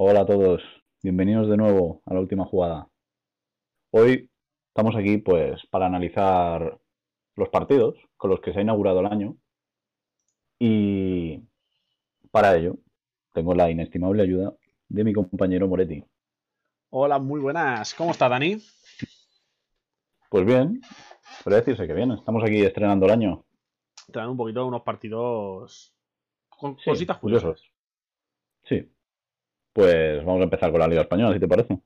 Hola a todos, bienvenidos de nuevo a la última jugada. Hoy estamos aquí pues para analizar los partidos con los que se ha inaugurado el año y para ello tengo la inestimable ayuda de mi compañero Moretti. Hola, muy buenas. ¿Cómo está Dani? Pues bien, puede decirse que bien. Estamos aquí estrenando el año. Traen un poquito unos partidos con Sí, cositas curiosas. Sí. Pues vamos a empezar con la Liga Española, si te parece.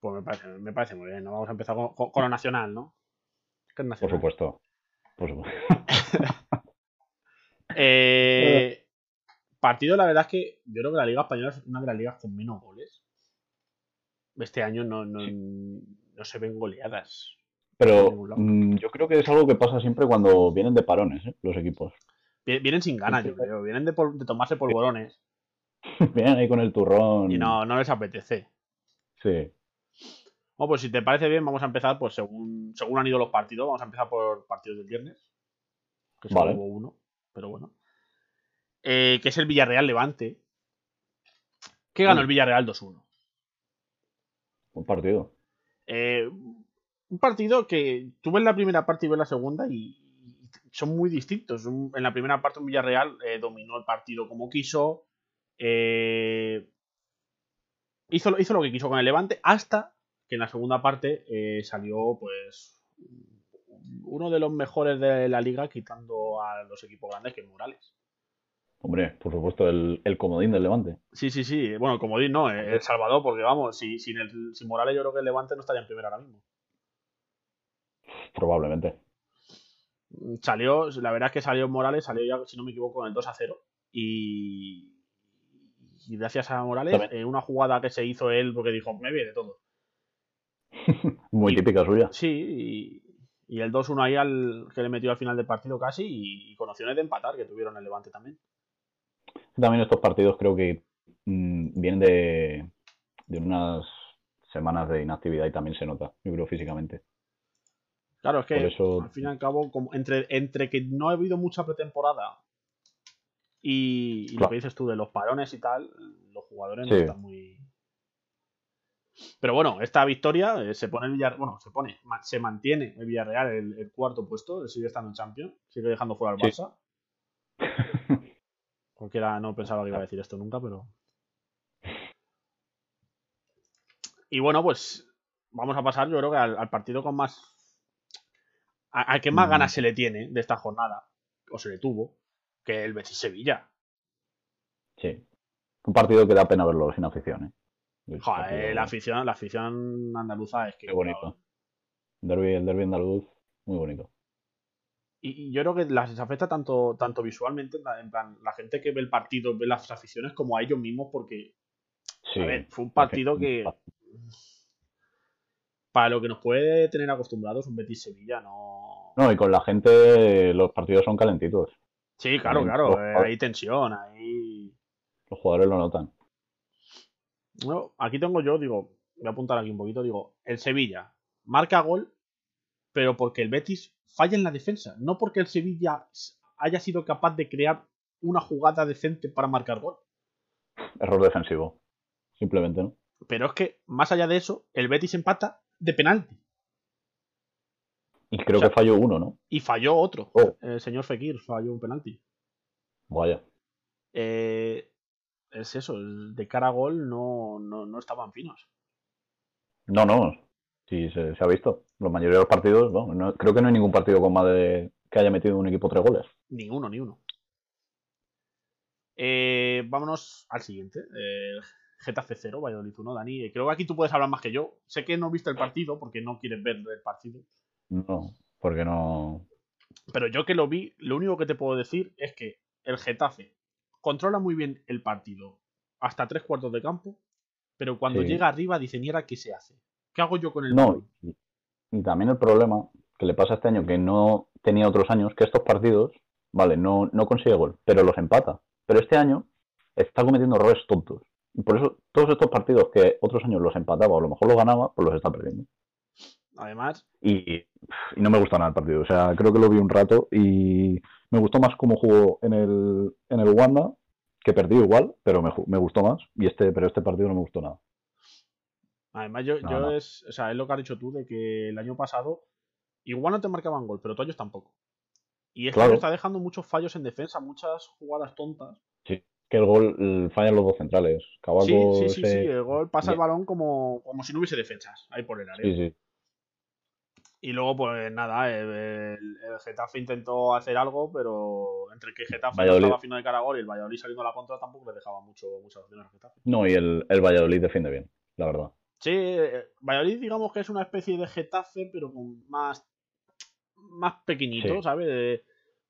Pues me parece, me parece muy bien. ¿no? Vamos a empezar con, con- con lo nacional, ¿no? ¿Qué es Por nacional? supuesto. Por supuesto. Eh, partido, la verdad es que yo creo que la Liga Española es una de las ligas con menos goles. Este año no, no, no se ven goleadas. Pero mm, yo creo que es algo que pasa siempre cuando vienen de parones, ¿eh? los equipos. Vi- Vienen sin ganas, yo creo. Vienen de, de tomarse polvorones Vienen ahí con el turrón. y no, no les apetece. Sí. Bueno, pues si te parece bien, vamos a empezar, pues según, según han ido los partidos, vamos a empezar por partidos del viernes. Que solo Vale. hubo uno, pero bueno. Eh, que es el Villarreal Levante. Que ganó el Villarreal 2-1. Un partido. Eh, un partido que tú ves la primera parte y ves la segunda y, son muy distintos. En la primera parte un Villarreal eh, dominó el partido como quiso. Eh, hizo, lo- hizo lo que quiso con el Levante hasta que en la segunda parte eh, salió pues uno de los mejores de la liga quitando a los equipos grandes que es Morales. Hombre, por supuesto, el, el comodín del Levante. Sí, sí, sí. Bueno, como di, no, eh, El Salvador, porque vamos, si, sin, el, sin Morales yo creo que el Levante no estaría en primera ahora mismo. Probablemente. Salió, la verdad es que salió Morales, salió ya, si no me equivoco, con el 2 a 0. Y, y gracias a Morales, en una jugada que se hizo él, porque dijo, me viene todo. Muy Y- típica suya. Sí, y, y el 2-1 ahí al que le metió al final del partido casi, y, y con opciones de empatar que tuvieron el Levante también. También estos partidos creo que mm, vienen de, de unas semanas de inactividad y también se nota, yo creo, físicamente. Claro, es que eso- al fin y al cabo, como entre, entre que no ha habido mucha pretemporada y, y lo que dices tú de los parones y tal, los jugadores no están muy. Pero bueno, esta victoria eh, se pone el Villarreal, bueno, se pone, se mantiene el Villarreal el, el cuarto puesto, sigue estando en Champions, sigue dejando fuera al Sí. Barça. Cualquiera no pensaba que iba a decir esto nunca, pero. Y bueno, pues vamos a pasar, yo creo que al, al partido con más. a- Al que más Mm. ganas se le tiene de esta jornada, o se le tuvo, que el Betis Sevilla. Sí. Un partido que da pena verlo sin afición, ¿eh? Joder, partido- la afición, la afición andaluza es que. Qué bonito. Derbi, el derbi andaluz, muy bonito. Y, y yo creo que las afecta tanto, tanto visualmente, en plan- en plan, la gente que ve el partido ve las aficiones como a ellos mismos, porque Sí. A ver, fue un partido que. Para lo que nos puede tener acostumbrados, un Betis Sevilla no. No, y con la gente los partidos son calentitos. Sí, claro, claro. eh, hay tensión, hay. Los jugadores lo notan. No, aquí tengo yo, digo, voy a apuntar aquí un poquito, digo, el Sevilla marca gol, pero porque el Betis falla en la defensa, no porque el Sevilla haya sido capaz de crear una jugada decente para marcar gol. Error defensivo. Simplemente, ¿no? Pero es que, más allá de eso, el Betis empata de penalti. Y creo O sea- que falló uno, ¿no? Y falló otro. Oh. El señor Fekir falló un penalti. Vaya. Eh, es eso, de cara a gol no, no, no estaban finos. No, no. Sí, se, se ha visto. La mayoría de los partidos, no, no- creo que no hay ningún partido con más de que haya metido un equipo tres goles. Ni uno, ni uno. Eh, vámonos al siguiente. Eh, Getafe 0, Valladolid 1, Dani. eh, Creo que aquí tú puedes hablar más que yo. Sé que no viste el partido porque no quieres ver el partido. No, porque no. Pero yo que lo vi, lo único que te puedo decir es que el Getafe controla muy bien el partido hasta tres cuartos de campo, pero cuando Sí. llega arriba dicen, ¿y ahora qué se hace? ¿Qué hago yo con el No. balón?". Y, y también el problema que le pasa este año, que no tenía otros años, que estos partidos, vale, no, no consigue gol, pero los empata. Pero este año está cometiendo errores tontos. Y por eso todos estos partidos que otros años los empataba o a lo mejor los ganaba, pues los está perdiendo. Además, Y, y no me gustó nada el partido. O sea, creo que lo vi un rato y me gustó más cómo jugó en el, en el Wanda que perdí igual, pero me, me, gustó más. Y este, pero este partido no me gustó nada. Además, yo, yo Es, o sea, es lo que has dicho tú de que el año pasado igual no te marcaban gol, pero años tampoco. Y este está dejando muchos fallos en defensa, muchas jugadas tontas. Sí, que el gol fallan los dos centrales. sí, sí, sí, sí, el gol pasa el balón como, como si no hubiese defensas ahí por el área. Sí, sí. Y luego, pues nada, el, Getafe intentó hacer algo, pero entre que Getafe Valladolid. estaba fino de cara a gol y el Valladolid saliendo a la contra tampoco le dejaba mucho, muchas opciones a Getafe. No, y el, el Valladolid defiende bien, la verdad. Sí, eh, Valladolid digamos que es una especie de Getafe, pero con más, más pequeñito, ¿sabes?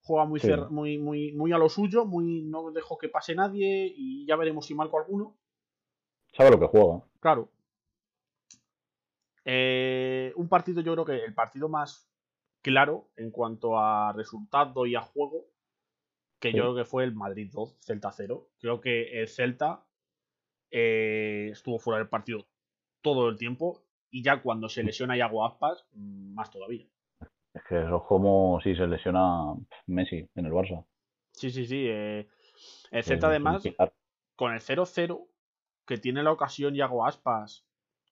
juega muy, muy, muy, muy a lo suyo, muy no dejo que pase nadie y ya veremos si marco alguno. Sabe lo que juega. Claro. Eh, un partido, yo creo que el partido más claro en cuanto a resultado y a juego, que yo creo que fue el Madrid 2, Celta 0. Creo que el Celta eh, estuvo fuera del partido todo el tiempo y ya cuando se lesiona Iago Aspas, mm, más todavía. Es que eso es como si se lesiona Messi en el Barça. Sí, sí, sí. Eh, el Celta además, con el 0-0, que tiene la ocasión Iago Aspas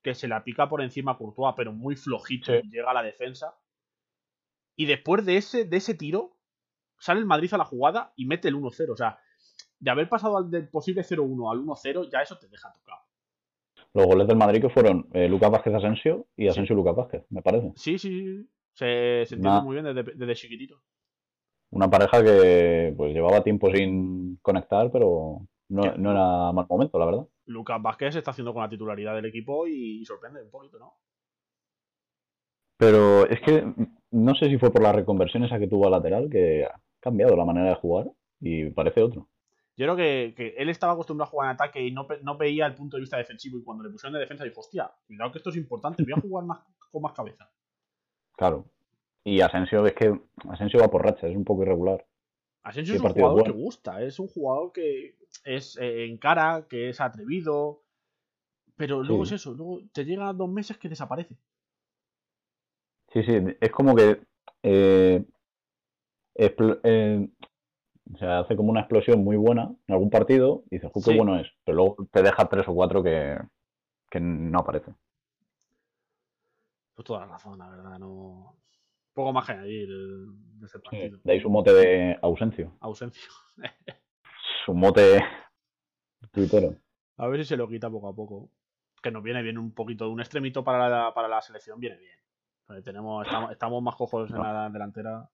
que se la pica por encima a Courtois, pero muy flojito, llega a la defensa. Y después de ese, de ese tiro, sale el Madrid a la jugada y mete el 1-0. O sea, de haber pasado al del posible 0-1 al 1-0, ya eso te deja tocado. Los goles del Madrid que fueron eh, Lucas Vázquez Asensio y Asensio Lucas Vázquez, me parece. Sí, sí, sí. Se, entiende muy bien desde, desde, chiquitito. Una pareja que pues llevaba tiempo sin conectar, pero no, no era mal momento, la verdad. Lucas Vázquez se está haciendo con la titularidad del equipo y sorprende un poquito, ¿no? Pero es que no sé si fue por la reconversión esa que tuvo a lateral que ha cambiado la manera de jugar y parece otro. Yo creo que, él estaba acostumbrado a jugar en ataque y no, veía el punto de vista defensivo y cuando le pusieron de defensa dijo, hostia, cuidado que esto es importante, voy a jugar más, con más cabeza. Claro. Y Asensio, es que Asensio va por racha, es un poco irregular. Asensio es un jugador que gusta, es un jugador que es eh, en cara, que es atrevido. Pero luego es eso, luego te llega dos meses que desaparece. Sí, sí, es como que eh, eh, o sea, hace como una explosión muy buena en algún partido y dices, qué bueno es, pero luego te deja tres o cuatro que, que no aparecen. Pues toda la razón, la verdad, no. Poco más que añadir de ese partido. de ahí su mote de ausencio. Ausencio. su mote A ver si se lo quita poco a poco. Que nos viene bien un poquito de un extremito para la, para la selección, viene bien. tenemos, estamos, más cojos en la delantera.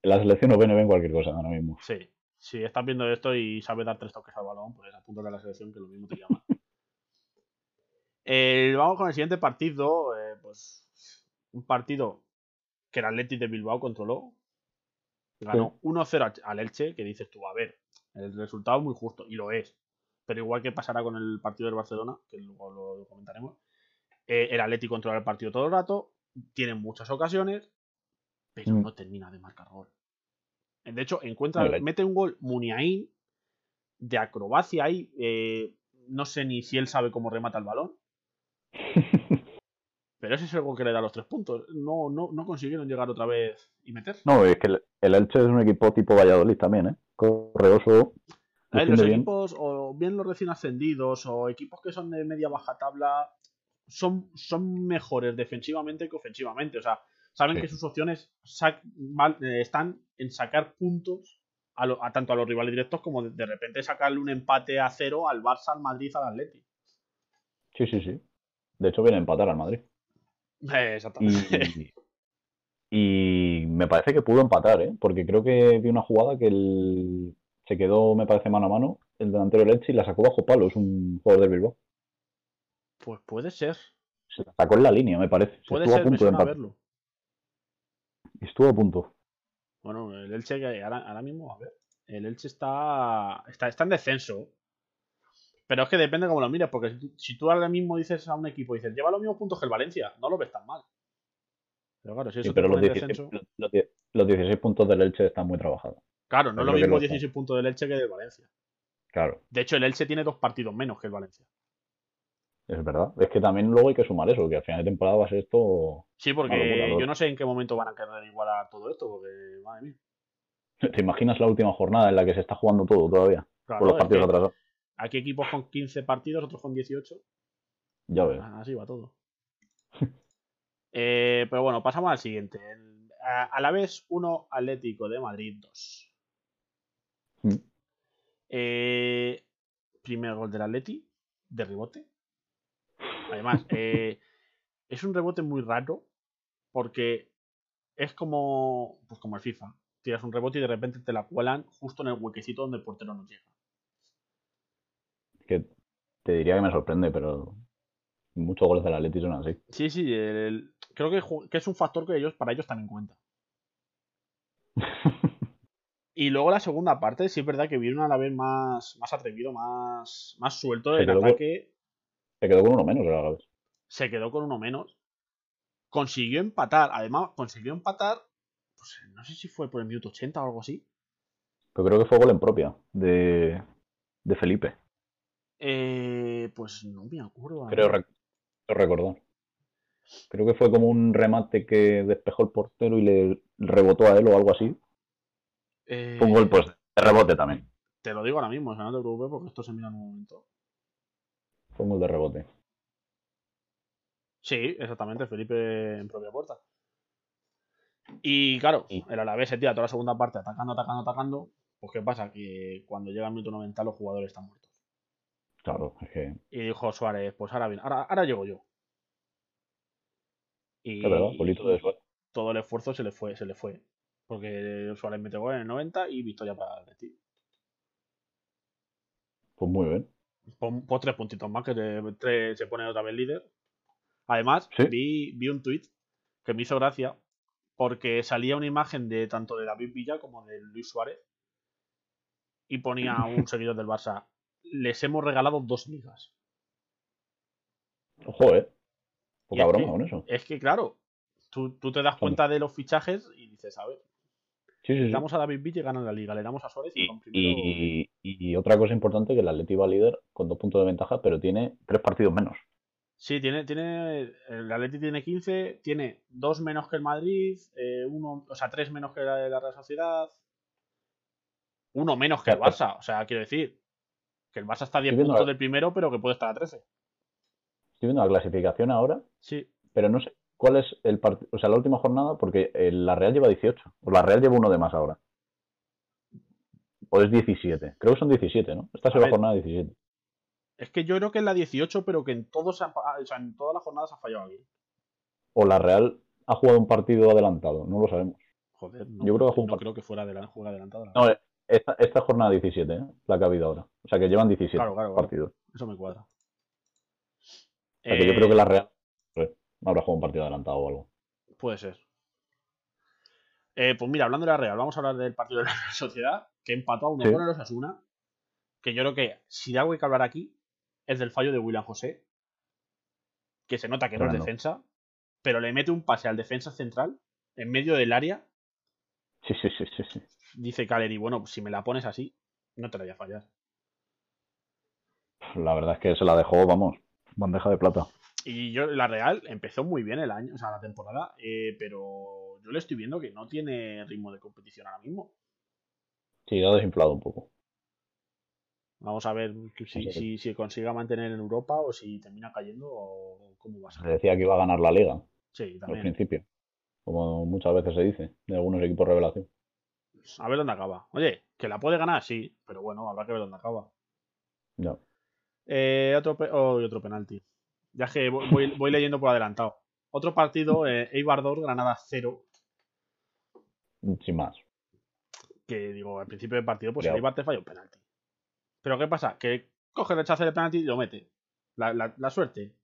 La selección nos viene bien cualquier cosa ahora mismo. Sí. Si estás viendo esto y sabes dar tres toques al balón, pues apunta a la selección que lo mismo te llama. Eh, vamos con el siguiente partido. Eh, pues un partido que el Atleti de Bilbao controló. Ganó 1-0 al Elche, que dices tú, a ver, el resultado es muy justo, y lo es. Pero igual que pasará con el partido del Barcelona, que luego lo comentaremos, eh, el Atleti controla el partido todo el rato, tiene muchas ocasiones, pero mm. no termina de marcar gol. De hecho, encuentra, mete un gol Muniain de acrobacia ahí. Eh, no sé ni si él sabe cómo remata el balón. Pero ese es algo que le da los tres puntos. No, no, no consiguieron llegar otra vez y meter. No, es que el, Elche es un equipo tipo Valladolid también, ¿eh? Correoso. los equipos, o bien los recién ascendidos, o equipos que son de media baja tabla, son, son mejores defensivamente que ofensivamente. O sea, saben que sus opciones eh, están en sacar puntos a, tanto a los rivales directos como de, de, repente sacarle un empate a cero al Barça, al Madrid, al Atleti. Sí, sí, sí. De hecho, viene a empatar al Madrid. Exactamente. Y, me parece que pudo empatar, ¿eh? porque creo que vi una jugada que el, se quedó, me parece, mano a mano el delantero Leche y la sacó bajo palo. Es un jugador del Bilbao. Pues puede ser. Se la sacó en la línea, me parece. Puede ser, a punto de verlo. Estuvo a punto. Bueno, el Elche ahora, ahora mismo, a ver. El Elche está, está, está en descenso. Pero es que depende cómo lo mires, porque si tú ahora mismo dices a un equipo, dices, lleva los mismos puntos que el Valencia, no lo ves tan mal. Pero claro, si eso pero los, 16, los, 16 puntos del Elche están muy trabajados. Claro, no es lo mismo 16 puntos del Elche que del Valencia. Claro. De hecho, el Elche tiene dos partidos menos que el Valencia. Es verdad. Es que también luego hay que sumar eso, que al final de temporada va a ser esto. Sí, porque yo no sé en qué momento van a querer igualar todo esto, porque madre mía. ¿Te imaginas la última jornada en la que se está jugando todo todavía? por los partidos que atrasados. Aquí equipos con 15 partidos, otros con 18. Ya ves. Así va todo. Eh, pero bueno, pasamos al siguiente. El- a, a la vez 1, Atlético de Madrid 2. Mm. Eh, primer gol del Atleti, de rebote. Además, eh, es un rebote muy raro porque es como, pues como el FIFA. Tiras un rebote y de repente te la cuelan justo en el huequecito donde el portero no llega. Que te diría que me sorprende, pero muchos goles del Atleti son así. Sí, sí, el- creo que, es un factor que ellos, para ellos también cuenta. Y luego la segunda parte, sí es verdad que vieron a la vez más, más atrevido, más, más suelto con- ataque. Se quedó con uno menos el Alavés. Se quedó con uno menos. Consiguió empatar. Además, consiguió empatar. Pues no sé si fue por el minuto 80 o algo así. Pero creo que fue gol en propia de, de Felipe. Eh, pues no me acuerdo. Creo, rec- recordar. Creo que fue como un remate que despejó el portero y le rebotó a él o algo así. Eh, Fue un gol pues de rebote también. Te lo digo ahora mismo, o sea, no te preocupes porque esto se mira en un momento. Fue un gol de rebote. Sí, exactamente, Felipe en propia puerta. Y claro, el Alavés se tira toda la segunda parte atacando, atacando, atacando. Pues ¿qué pasa? Que cuando llega el minuto 90 los jugadores están muertos. Claro, es que Y dijo Suárez, pues ahora bien, ahora, ahora llego yo. Y verdad, de todo el esfuerzo se le fue, se le fue. Porque Suárez mete gol en el 90 y victoria para el Atleti. Pues muy bien. Pon, pon tres puntitos más que te- tres- se pone otra vez líder. Además, Sí. vi, vi un tuit que me hizo gracia porque salía una imagen de tanto de David Villa como de Luis Suárez y ponía a un seguidor del Barça. Les hemos regalado dos ligas. Ojo, eh. Poca es broma que- con eso. Es que, claro, tú, tú te das cuenta de los fichajes y dices, a ver, Sí, sí, le damos a David Villa y ganan la liga, le damos a Suárez y, Y, con primero... y- y otra cosa importante que el Atleti va líder con dos puntos de ventaja, pero tiene tres partidos menos. Sí, tiene, tiene. El Atleti tiene 15, tiene dos menos que el Madrid, eh, uno, o sea, tres menos que la, la Real Sociedad, uno menos que el. Barça. O sea, quiero decir que el Barça está a 10 Estoy viendo puntos la- del primero, pero que puede estar a 13. Estoy viendo la clasificación ahora, Sí, pero no sé cuál es el partido, o sea, la última jornada, porque el- la Real lleva 18, o la Real lleva uno de más ahora. O es 17, creo que son 17, ¿no? Esta es la jornada 17. es que yo creo que es la 18, pero que en todos, se han o sea, en todas las jornadas ha fallado alguien. O la Real ha jugado un partido adelantado, no lo sabemos. Joder, no, Yo creo que no par- creo que fuera de la juega adelantada. No, esta, esta es jornada 17, ¿eh? la que ha habido ahora. O sea, que llevan 17 Claro, claro, claro. partidos. Eso me cuadra. O sea, que yo Eh, creo que la Real pues, habrá jugado un partido adelantado o algo. Puede ser. Eh, pues mira, hablando de la Real, vamos a hablar del partido de la Real Sociedad, que empató a uno Sí. con el Osasuna. Que yo creo que si de algo hay que hablar aquí es del fallo de William José. Que se nota que no es defensa, pero le mete un pase al defensa central en medio del área. Sí, sí, sí, sí. sí. Dice Caleri, bueno, si me la pones así, no te la voy a fallar. La verdad es que se la dejó, vamos, bandeja de plata. Y yo, la Real empezó muy bien el año, o sea, la temporada, eh, pero yo le estoy viendo que no tiene ritmo de competición ahora mismo. Sí, ha desinflado un poco. Vamos a ver si, si, si consiga mantener en Europa o si termina cayendo o cómo va a Se ser. decía que iba a ganar la liga Sí, al también. principio. Como muchas veces se dice, de algunos equipos revelación. A ver dónde acaba. Oye, que la puede ganar, sí, pero bueno, habrá que ver dónde acaba. Ya. Eh, otro, pe- oh, otro penalti. Ya es que voy, leyendo por adelantado. Otro partido, eh, Eibar 2, Granada 0. Sin más. Que digo, al principio del partido, pues el Eibar te falla un penalti. Pero ¿qué pasa? Que coge, rechaza el penalti y lo mete. La, la- la suerte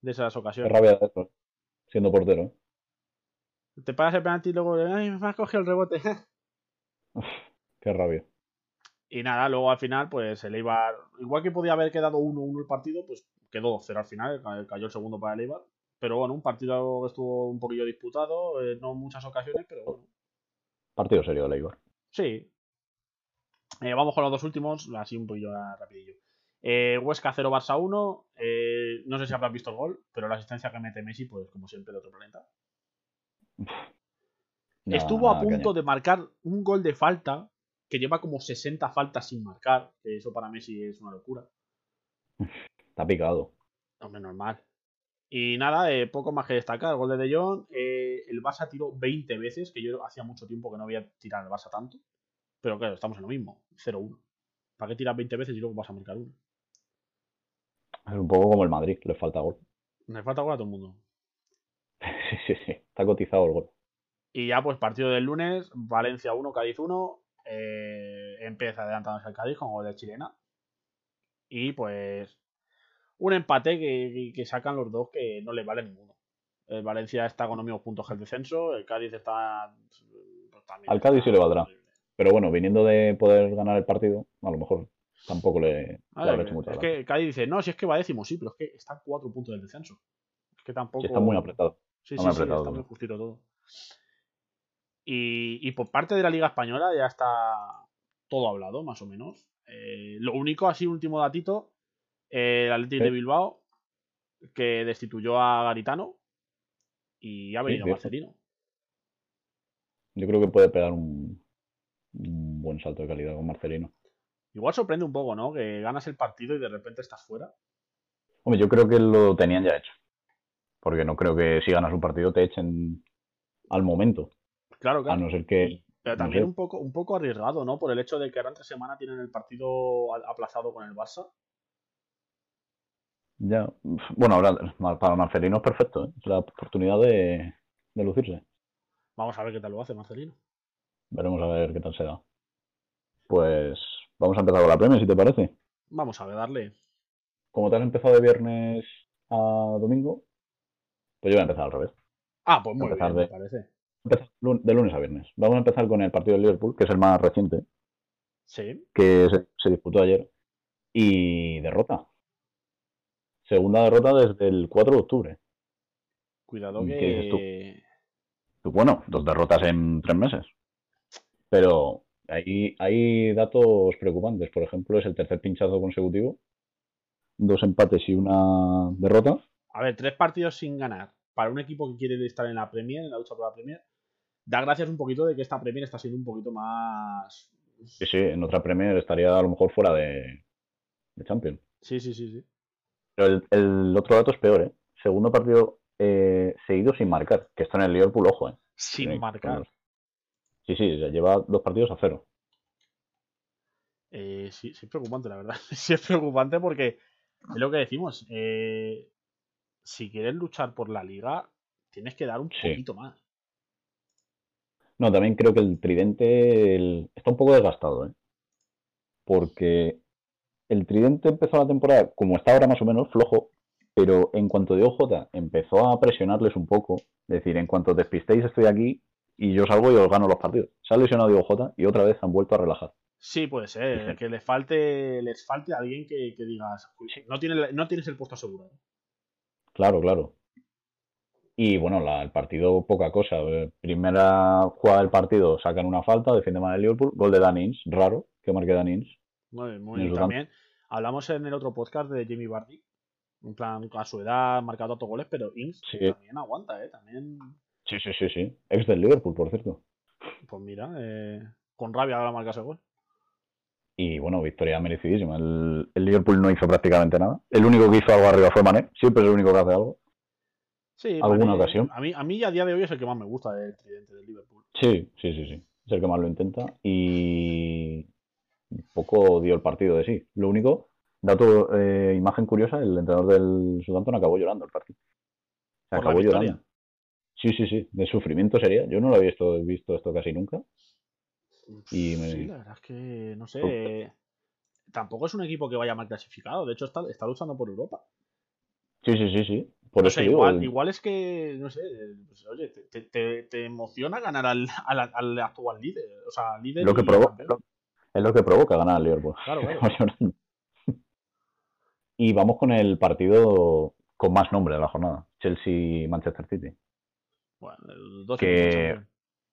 de esas Qué ocasiones. rabia de eso, siendo portero. Te pagas el penalti y luego, ay, me has cogido el rebote. Qué rabia. Y nada, luego al final, pues el Eibar, igual que podía haber quedado 1-1 el partido, pues quedó 2-0 al final, ca- cayó el segundo para el Eibar. Pero bueno, un partido que estuvo un poquillo disputado, eh, no en muchas ocasiones, pero bueno, Partido serio de Eibar. sí. Eh, vamos con los dos últimos, así un poquillo rapidillo. Eh, Huesca 0 Barça 1, eh, no sé si habrás visto el gol, pero la asistencia que mete Messi, pues como siempre de otro planeta. Estuvo a punto caña. de marcar un gol de falta que lleva como 60 faltas sin marcar, que eso para Messi es una locura. Está picado. Hombre, normal. Y nada, eh, poco más que destacar. Gol de De Jong. Eh, el Barça tiró 20 veces, que yo hacía mucho tiempo que no había tirado el Barça tanto. Pero claro, estamos en lo mismo. 0-1. ¿Para qué tiras 20 veces y luego vas a marcar uno? Es un poco como el Madrid, le falta gol. Le falta gol a todo el mundo. sí, sí, sí. Está cotizado el gol. Y ya, pues partido del lunes, Valencia 1, Cádiz 1. Eh, empieza adelantándose el Cádiz con gol de chilena. Y pues un empate que, sacan los dos que no les vale ninguno. El Valencia está con los mismos puntos que el descenso, el Cádiz está... Pues, Al Cádiz sí le valdrá. Pero bueno, viniendo de poder ganar el partido, a lo mejor tampoco le, habrá hecho mucho Es que Cádiz dice, no, si es que va décimo, sí, pero es que está a cuatro puntos del descenso. Es que tampoco... está muy apretado. Sí, sí, sí, está muy justito todo. Y, por parte de la Liga Española ya está todo hablado, más o menos. Eh, lo único, así, último datito, eh, el Atlético de Bilbao, que destituyó a Garitano y ha venido Marcelino. Yo creo que puede pegar un, buen salto de calidad con Marcelino. Igual sorprende un poco, ¿no? Que ganas el partido y de repente estás fuera. Hombre, yo creo que lo tenían ya hecho. Porque no creo que si ganas un partido te echen al momento. Claro, claro. A no ser que. Pero también un, poco, un poco arriesgado, ¿no? Por el hecho de que ahora entre semana tienen el partido aplazado con el Barça. Ya. Bueno, ahora para Marcelino es perfecto, ¿eh? Es la oportunidad de, lucirse. Vamos a ver qué tal lo hace Marcelino. Veremos a ver qué tal se da. Pues vamos a empezar con la premia, si te parece. Vamos a ver, darle. Como te has empezado de viernes a domingo, pues yo voy a empezar al revés. Ah, pues muy bien, me parece de lunes a viernes. Vamos a empezar con el partido del Liverpool, que es el más reciente. Sí. Que se, disputó ayer. Y derrota. Segunda derrota desde el 4 de octubre. Cuidado que. Bueno, dos derrotas en tres meses. Pero hay, hay datos preocupantes. Por ejemplo, es el tercer pinchazo consecutivo. Dos empates y una derrota. A ver, tres partidos sin ganar para un equipo que quiere estar en la Premier, en la lucha por la Premier, da gracias un poquito de que esta Premier está siendo un poquito más. Sí, sí, en otra Premier estaría a lo mejor fuera de, de Champions. Sí, sí, sí, sí. Pero el, otro dato es peor, ¿eh? Segundo partido eh, seguido sin marcar, que está en el Liverpool, ojo, ¿eh? Sin marcar. Sí, sí, lleva dos partidos a cero. Eh, sí, sí es preocupante, la verdad. sí es preocupante porque es lo que decimos. Eh, si quieres luchar por la liga, tienes que dar un poquito más. No, también creo que el tridente está un poco desgastado, ¿eh? Porque el tridente empezó la temporada, como está ahora más o menos, flojo, pero en cuanto de OJ empezó a presionarles un poco, es decir, en cuanto despistéis estoy aquí y yo salgo y os gano los partidos. Se ha lesionado Diego Jota y otra vez han vuelto a relajar. Sí, puede ser, que les falte, les falte alguien que, digas, no, tiene, no tienes el puesto asegurado. Claro, claro. Y bueno, el partido, poca cosa. Eh, primera jugada del partido, sacan una falta, defiende mal el Liverpool, gol de Danins, raro que marque Danins. Muy, muy bien. También hablamos en el otro podcast de Jimmy Vardy. En plan, a su edad, marcado otros goles, pero Ings también aguanta, ¿eh? También. Sí, sí, sí, sí. Ex del Liverpool, por cierto. Pues mira, eh, con rabia ahora marca ese gol. Y bueno, victoria merecidísima. El, Liverpool no hizo prácticamente nada. El único que hizo algo arriba fue Mané. Siempre es el único que hace algo. Sí, alguna ocasión. A mí, a mí a día de hoy es el que más me gusta del tridente del Liverpool. Sí, sí, sí, sí. Es el que más lo intenta. Y poco dio el partido de sí. Lo único, dato, eh, imagen curiosa, el entrenador del Southampton acabó llorando el partido. acabó llorando. Sí, sí, sí. De sufrimiento sería. Yo no lo había visto, visto esto casi nunca. Y Sí, la verdad es que, no sé, tampoco es un equipo que vaya mal clasificado, de hecho está, está luchando por Europa. Sí, sí, sí, sí. Por eso igual, igual es que, no sé, pues, oye, te, te, te, emociona ganar al, al, actual líder. O sea, líder. Lo que provoca, es lo que provoca ganar al Liverpool. Claro, claro. y vamos con el partido con más nombre de la jornada: Chelsea-Manchester City. Bueno, el dos que,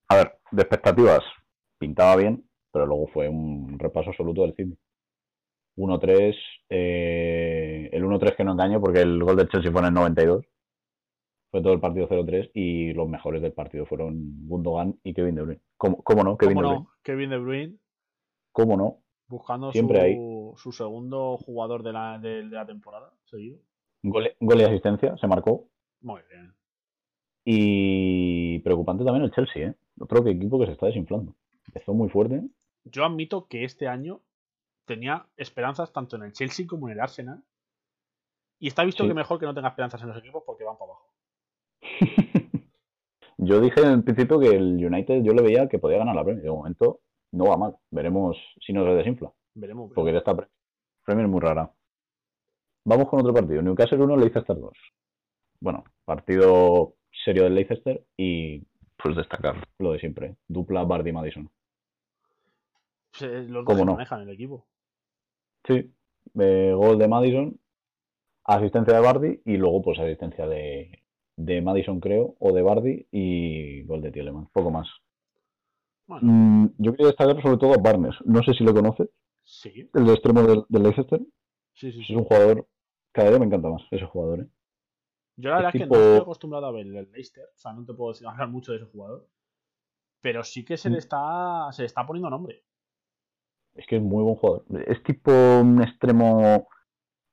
a ver, de expectativas, pintaba bien, pero luego fue un repaso absoluto del City. 1-3, eh, el 1-3 que no engaño porque el gol de Chelsea fue en el 92. Fue todo el partido 0-3 y los mejores del partido fueron Gundogan y Kevin De Bruyne. ¿Cómo, cómo no? Kevin ¿Cómo De Bruyne. no? Kevin De Bruyne. ¿Cómo no? Buscando Siempre su, hay. su segundo jugador de la, de, de la temporada seguido. Gol, gol y asistencia, se marcó. Muy bien. Y preocupante también el Chelsea, ¿eh? Otro que equipo que se está desinflando. Empezó muy fuerte. Yo admito que este año tenía esperanzas tanto en el Chelsea como en el Arsenal. Y está visto Sí. que mejor que no tenga esperanzas en los equipos porque van para abajo. yo dije en el principio que el United yo le veía que podía ganar la Premier. De momento no va mal. Veremos si no se desinfla. Veremos. Porque esta pre- Premier es muy rara. Vamos con otro partido. Newcastle 1, Leicester 2. Bueno, partido serio del Leicester y pues destacar lo de siempre. Dupla Bardi Madison. Se- Los dos ¿Cómo se no? manejan el equipo. Sí. eh, gol de Madison, asistencia de Bardi y luego pues asistencia de, de Madison creo, o de Bardi y gol de Tielemans. Poco más. Bueno, Mm, yo quería destacar sobre todo a Barnes. No sé si lo conoces, sí. el de extremo del, del Leicester. Sí, sí, Es un jugador, cada día me encanta más ese jugador. ¿eh? Yo la verdad es, es que no estoy acostumbrado a ver el Leicester. O sea, no te puedo decir- hablar mucho de ese jugador. Pero sí que se le Mm. está, se le está poniendo nombre. Es que es muy buen jugador. Es tipo un extremo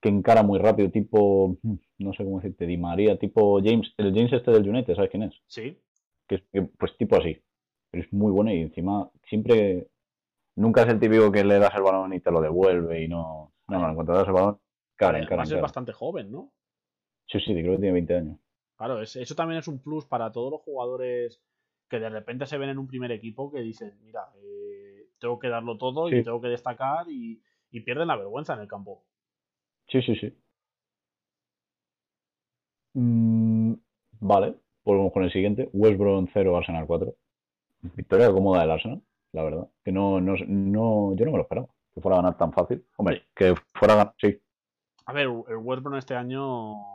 que encara muy rápido, tipo, no sé cómo decirte, Di María, tipo James, el James este del United, ¿sabes quién es? Sí. Que es que, pues tipo así. Pero es muy bueno y encima siempre, nunca es el típico que le das el balón y te lo devuelve y no, no, no, en cuanto le das el balón, cara, encara, Además es bastante joven, ¿no? Sí, sí, creo que tiene 20 años. Claro, es- eso también es un plus para todos los jugadores que de repente se ven en un primer equipo que dicen, mira, eh, tengo que darlo todo y tengo que destacar y, y pierden la vergüenza en el campo. Sí, sí, sí. Mm, vale, volvemos con el siguiente. West Brom 0, Arsenal 4. Victoria cómoda del Arsenal, la verdad. Que no, no, no, yo no me lo esperaba. Que fuera a ganar tan fácil. Hombre, que fuera a ganar, sí. A ver, el West Brom este año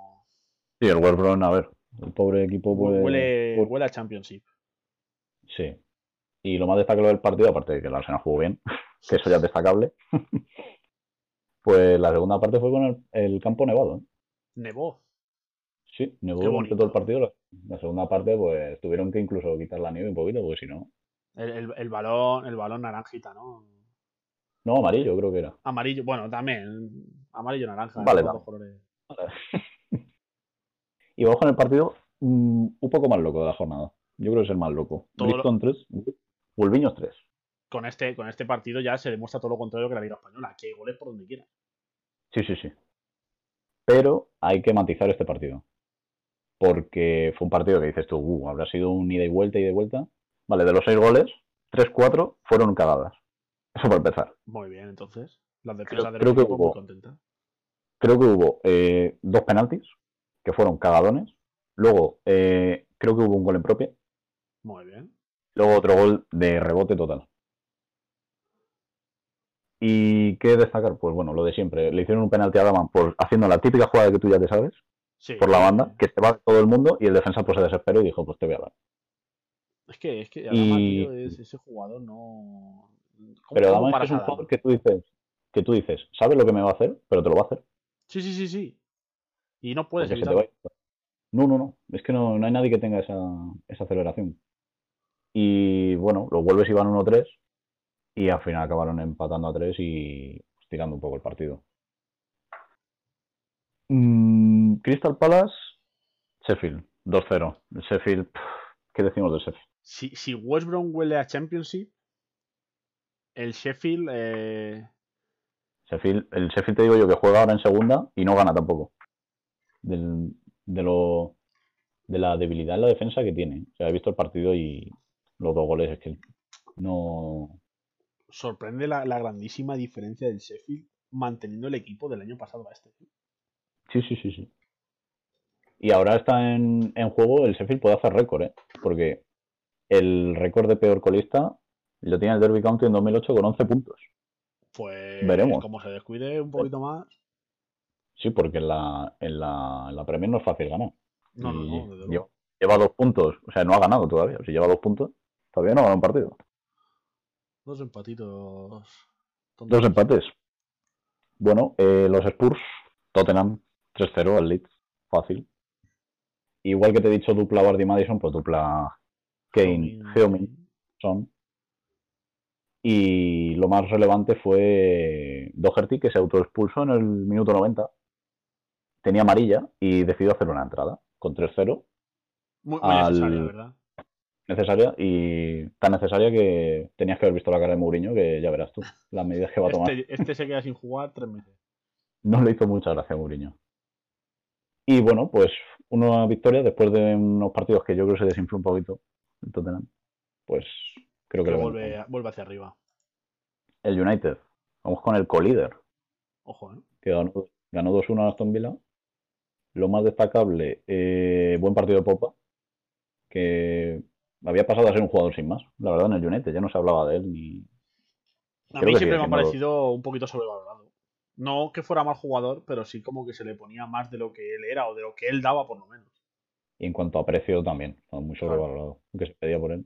Sí, el West Brom, a ver. El pobre equipo pues, huele, pues, huele a Championship. Sí. Y lo más destacable del partido, aparte de que el Arsenal jugó bien, que eso ya es destacable, pues la segunda parte fue con el, el campo nevado. ¿eh? Nevó. Sí, nevó durante todo el partido. La, segunda parte, pues tuvieron que incluso quitar la nieve un poquito, porque si no. El, el- el balón, el balón naranjita, ¿no? No, amarillo creo que era. Amarillo, bueno, también. Amarillo naranja. Vale, los vale. Y vamos con el partido mm, un poco más loco de la jornada. Yo creo que es el más loco. Todo lo- Bristol 3, Wolviños 3. Con este, con este partido ya se demuestra todo lo contrario que la Liga Española, que hay goles por donde quiera. Sí, sí, sí. Pero hay que matizar este partido. Porque fue un partido que dices tú, uh, habrá sido un ida y vuelta, ida y vuelta. Vale, de los seis goles, 3-4 fueron cagadas. Eso para empezar. Muy bien, entonces. Las defensas del creo que equipo muy hubo- contentas. Creo que hubo eh, dos penaltis, que fueron cagadones. Luego, eh, creo que hubo un gol en propia. Muy bien. Luego otro gol de rebote total. ¿Y qué destacar? Pues bueno, lo de siempre. Le hicieron un penalti a Daman por haciendo la típica jugada que tú ya te sabes, Sí. por la banda, que se va todo el mundo y el defensa pues se desesperó y dijo, pues te voy a dar. Es que, es que Y- Adama, tío, es- ese jugador no. ¿Cómo- Pero Daman es, que paras es un jugador que tú dices, que tú dices, sabe lo que me va a hacer, pero te lo va a hacer. Sí, sí, sí, sí. Y no puedes evitarlo. No, no, no. Es que no, no hay nadie que tenga esa, esa aceleración. Y bueno, los vuelves iban 1-3 y al final acabaron empatando a 3 y tirando un poco el partido. Mm, Crystal Palace, Sheffield, 2-0. El Sheffield, pff, ¿qué decimos de Sheffield? Si, si West Brom huele a Championship, el Sheffield. eh, Sheffield, el Sheffield te digo yo que juega ahora en segunda y no gana tampoco. Del- de lo de la debilidad en la defensa que tiene. O sea, he visto el partido y los dos goles es que no. sorprende la, la grandísima diferencia del Sheffield manteniendo el equipo del año pasado a este. Sí, sí, sí, sí. Y ahora está en, en juego el Sheffield puede hacer récord, ¿eh? Porque el récord de peor colista lo tiene el Derby County en 2008 con 11 puntos. Pues Veremos. como se descuide un poquito más. Sí, porque en la, en la, en la Premier no es fácil ganar. No, no, no, lleva, lleva dos puntos, o sea, no ha ganado todavía. Si lleva dos puntos, todavía no ha ganado un partido. Dos empatitos. Dos tontos. empates. Bueno, eh, los Spurs, Tottenham, 3-0 al Leeds, fácil. Igual que te he dicho dupla Bardi Madison, pues dupla Kane. Heung-min, Son. Y lo más relevante fue Doherty, que se autoexpulsó en el minuto 90. Tenía amarilla y decidió hacer una entrada con 3-0. Muy, muy Al- necesaria, ¿verdad? Necesaria y tan necesaria que tenías que haber visto la cara de Mourinho, que ya verás tú las medidas que va a tomar. Este, este se queda sin jugar tres meses. No le hizo mucha gracia a Mourinho. Y bueno, pues una victoria después de unos partidos que yo creo que se desinfló un poquito el Tottenham. Pues creo que Pero le vuelve, vuelve hacia arriba. El United. Vamos con el co-líder, Ojo, ¿eh? que ganó, ganó 2-1 a Aston Villa. Lo más destacable, eh, buen partido de Popa, que había pasado a ser un jugador sin más. La verdad, en el United ya no se hablaba de él ni. A Creo mí siempre me ha parecido un poquito sobrevalorado. No que fuera mal jugador, pero sí como que se le ponía más de lo que él era o de lo que él daba, por lo menos. Y en cuanto a precio también, estaba muy Claro. sobrevalorado, que se pedía por él.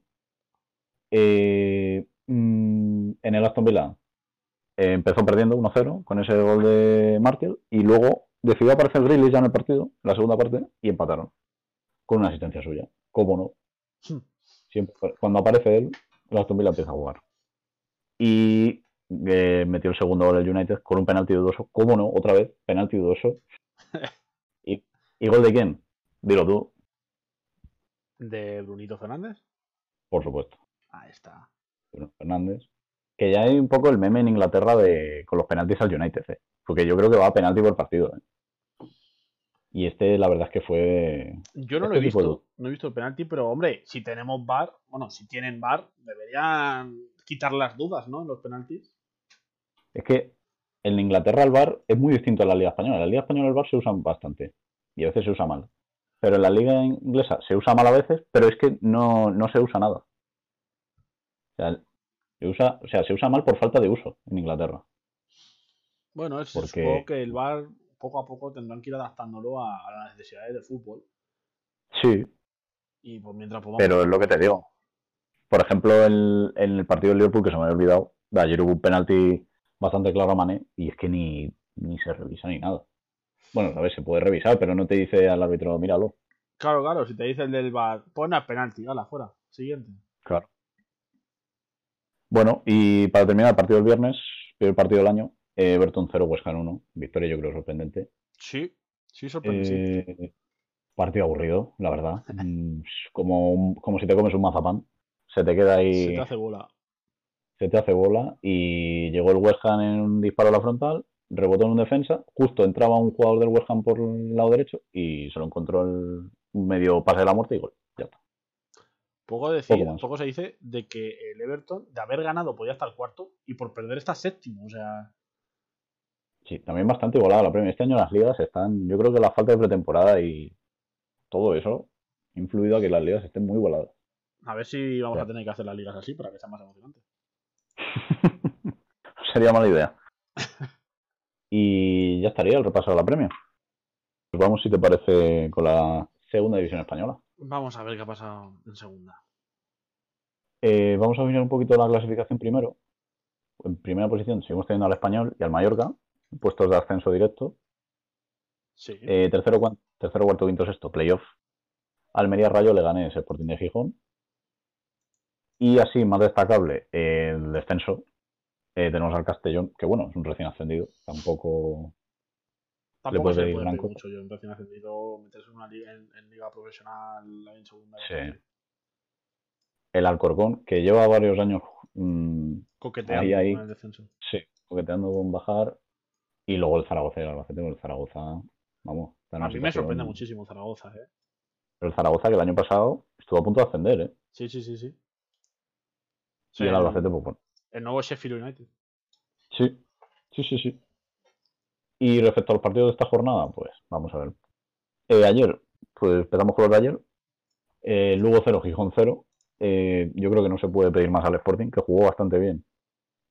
Eh, mm, en el Aston Villa eh, empezó perdiendo 1-0 con ese gol de Martial y luego decidió aparecer Grealish ya en el partido, en la segunda parte, y empataron con una asistencia suya. ¿Cómo no? Hmm. Siempre, cuando aparece él, Aston Villa empieza a jugar. Y eh, metió el segundo gol el United con un penalti dudoso. ¿Cómo no? Otra vez, penalti dudoso. ¿Y, ¿Y gol de quién? Dilo tú, De Brunito Fernández. por supuesto. Ahí está. Bruno Fernández. Que ya hay un poco el meme en Inglaterra de con los penaltis al United, ¿eh? porque yo creo que va a penalti por partido. ¿eh? Y este, la verdad es que fue. Yo no Este lo he de- visto, no he visto el penalti, pero hombre, si tenemos VAR, bueno, si tienen VAR, deberían quitar las dudas, ¿no? En los penaltis. Es que en Inglaterra el VAR es muy distinto a la Liga Española. En la Liga Española el VAR se usa bastante y a veces se usa mal. Pero en la Liga Inglesa se usa mal a veces, pero es que no, no se usa nada. O sea, se usa, o sea, se usa mal por falta de uso en Inglaterra. Bueno, es Porque- supongo que el VAR poco a poco tendrán que ir adaptándolo a, a las necesidades del fútbol. Sí, Y pues mientras podamos. Pero es lo que te digo. Por ejemplo, en el partido del Liverpool, que se me había olvidado, de ayer hubo un penalti bastante claro a Mané y es que ni, ni se revisa ni nada. Bueno, a ver, se puede revisar, pero no te dice al árbitro, míralo. Claro, claro, si te dice el del VAR, pon a penalti, hala, fuera. Siguiente. Claro. Bueno, y para terminar el partido del viernes, primer partido del año, Everton 0, West Ham 1. Victoria yo creo sorprendente. Sí, sí, sorprende. sí. Eh, partido aburrido, la verdad. Mm, como, como si te comes un mazapán. Se te queda ahí... Se te hace bola. se te hace bola y llegó el West Ham en un disparo a la frontal, rebotó en un defensa, justo entraba un jugador del West Ham por el lado derecho y se lo encontró el medio pase de la muerte y gol. Ya está. Poco, decir, Poco poco se dice de que el Everton, de haber ganado, podía estar cuarto y por perder está séptimo. O sea, Sí, también bastante igualada la Premier. Este año las ligas están, yo creo que la falta de pretemporada y todo eso ha influido a que las ligas estén muy igualadas. a ver si vamos a tener que hacer las ligas así para que sea más emocionante. Sería mala idea. Y ya estaría el repaso de la Premier. Pues vamos, si te parece, con la segunda división española. Vamos a ver qué ha pasado en segunda. Eh, vamos a mirar un poquito la clasificación primero. En primera posición seguimos teniendo al Español y al Mallorca, puestos de ascenso directo. Sí. Eh, tercero, cuarto, quinto, sexto, playoff. Almería Rayo Leganés, Sporting de Gijón. Y así, más destacable, eh, el descenso. Eh, tenemos al Castellón, que bueno, es un recién ascendido. Tampoco. Tampoco se le puede pedir cosa. mucho. Yo en recién ascendido, meterse en una liga, en, en liga profesional en segunda. Sí. El Alcorcón, que lleva varios años mm, Coqueteando Ahí, ahí. con el descenso. Sí, coqueteando con bajar. Y luego el Zaragoza y el Albacete, porque el Zaragoza, vamos. está en A mí me sorprende muchísimo Zaragoza, ¿eh? Pero el Zaragoza, que el año pasado estuvo a punto de ascender, ¿eh? Sí, sí, sí, sí. Y el Albacete, pues bueno. el nuevo Sheffield United. Sí, sí, sí, sí. Y respecto a los partidos de esta jornada, pues vamos a ver. Eh, ayer, pues empezamos con los de ayer. Eh, Lugo 0, Gijón 0. Eh, yo creo que no se puede pedir más al Sporting, que jugó bastante bien.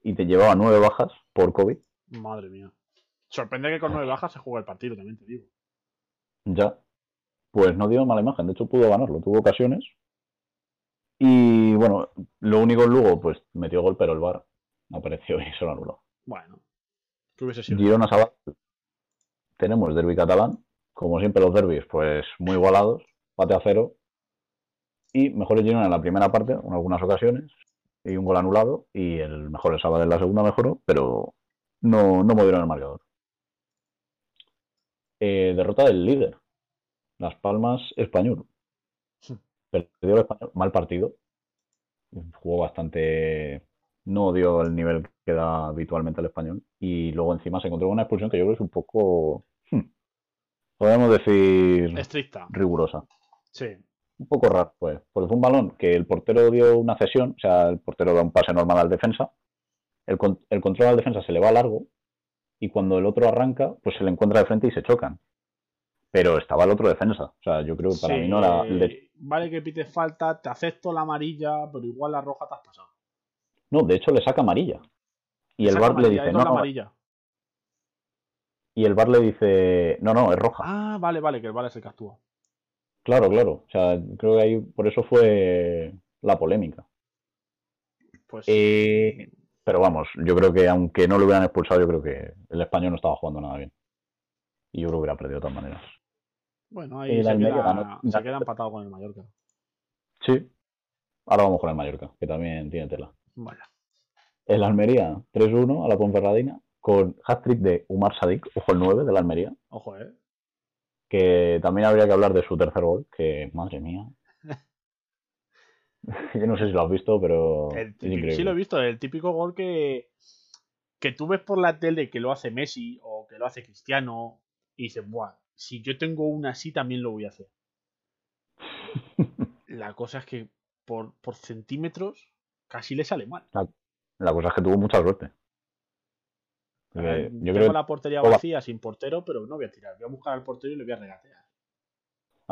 Y te llevaba nueve bajas por COVID. Madre mía. Sorprende que con nueve bajas se juega el partido, también te digo. Ya. Pues no dio mala imagen, de hecho pudo ganarlo, tuvo ocasiones. Y bueno, lo único Lugo, pues metió gol, pero el VAR apareció y se lo anuló. Bueno. ¿Qué hubiese sido? Girona Sabadell. Tenemos el derby catalán. Como siempre los derbis, pues muy igualados. Pate a cero. Y mejores Girona en la primera parte, en algunas ocasiones. y un gol anulado. Y el mejor el sábado en la segunda mejoró, pero no, no movieron el marcador. Eh, derrota del líder, Las Palmas Español. Sí. Perdió el español, mal partido. Jugó bastante. No dio el nivel que da habitualmente el español. Y luego encima se encontró con una expulsión que yo creo que es un poco. hmm, podemos decir. Estricta. rigurosa. Sí. Un poco raro, pues. Porque fue un balón que el portero dio una cesión, o sea, el portero da un pase normal al defensa. El, el control al defensa se le va largo. Y cuando el otro arranca, pues se le encuentra de frente y se chocan. Pero estaba el otro defensa. O sea, yo creo que para Sí, mí no era. eh, Vale que pites falta, te acepto la amarilla, pero igual la roja te has pasado. No, de hecho le saca amarilla. Y el VAR le dice, no, la amarilla. Y el VAR le dice, no, no, es roja. Ah, vale, vale, que el vale es el que actúa. Claro, claro. O sea, creo que ahí por eso fue la polémica. Pues Eh, pero vamos, yo creo que aunque no lo hubieran expulsado, yo creo que el español no estaba jugando nada bien. Y yo creo que hubiera perdido de todas maneras. bueno, ahí el se, Almería queda, ganó- se queda empatado con el Mallorca. Sí. Ahora vamos con el Mallorca, que también tiene tela. Vaya. El Almería 3-1 a la Ponferradina con hat-trick de Umar Sadik, ojo el 9 del Almería, Ojo, eh. que también habría que hablar de su tercer gol, que madre mía. Yo no sé si lo has visto, pero El típico- sí lo he visto, el típico gol que, que tú ves por la tele que lo hace Messi o que lo hace Cristiano y dices, buah, si yo tengo una así también lo voy a hacer. La cosa es que por, por centímetros casi le sale mal. La cosa es que tuvo mucha suerte. Eh, yo tengo creo la portería vacía sin portero, pero no voy a tirar. Voy a buscar al portero y le voy a regatear.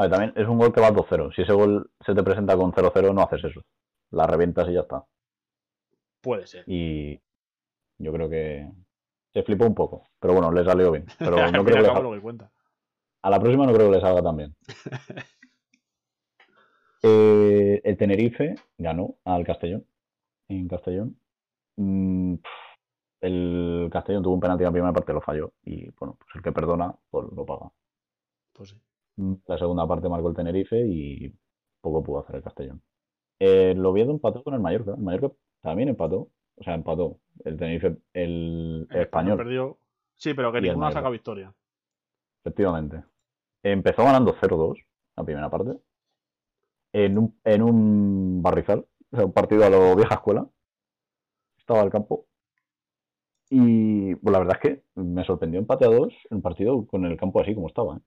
A ver, también es un gol que va 2-0. Si ese gol se te presenta con 0-0, no haces eso. La revientas y ya está. Puede ser. Y yo creo que se flipó un poco. Pero bueno, le salió bien. Pero no creo que le cabo salga. lo que cuenta. A la próxima no creo que le salga tan bien. Eh, el Tenerife ganó al Castellón. En Castellón. Mm, el Castellón tuvo un penalti en la primera parte, lo falló. Y bueno, pues el que perdona, pues lo paga. Pues sí. La segunda parte marcó el Tenerife y poco pudo hacer el Castellón. El Oviedo empató con el Mallorca. El Mallorca también empató. O sea, empató. El Tenerife, el El español, perdió. Sí, pero que ninguno ha sacado victoria. efectivamente. Empezó ganando 0-2 la primera parte. En un, en un barrizal. O sea, un partido a lo vieja escuela. Estaba al campo. Y pues la verdad es que me sorprendió empate a dos el partido con el campo así como estaba. ¿eh?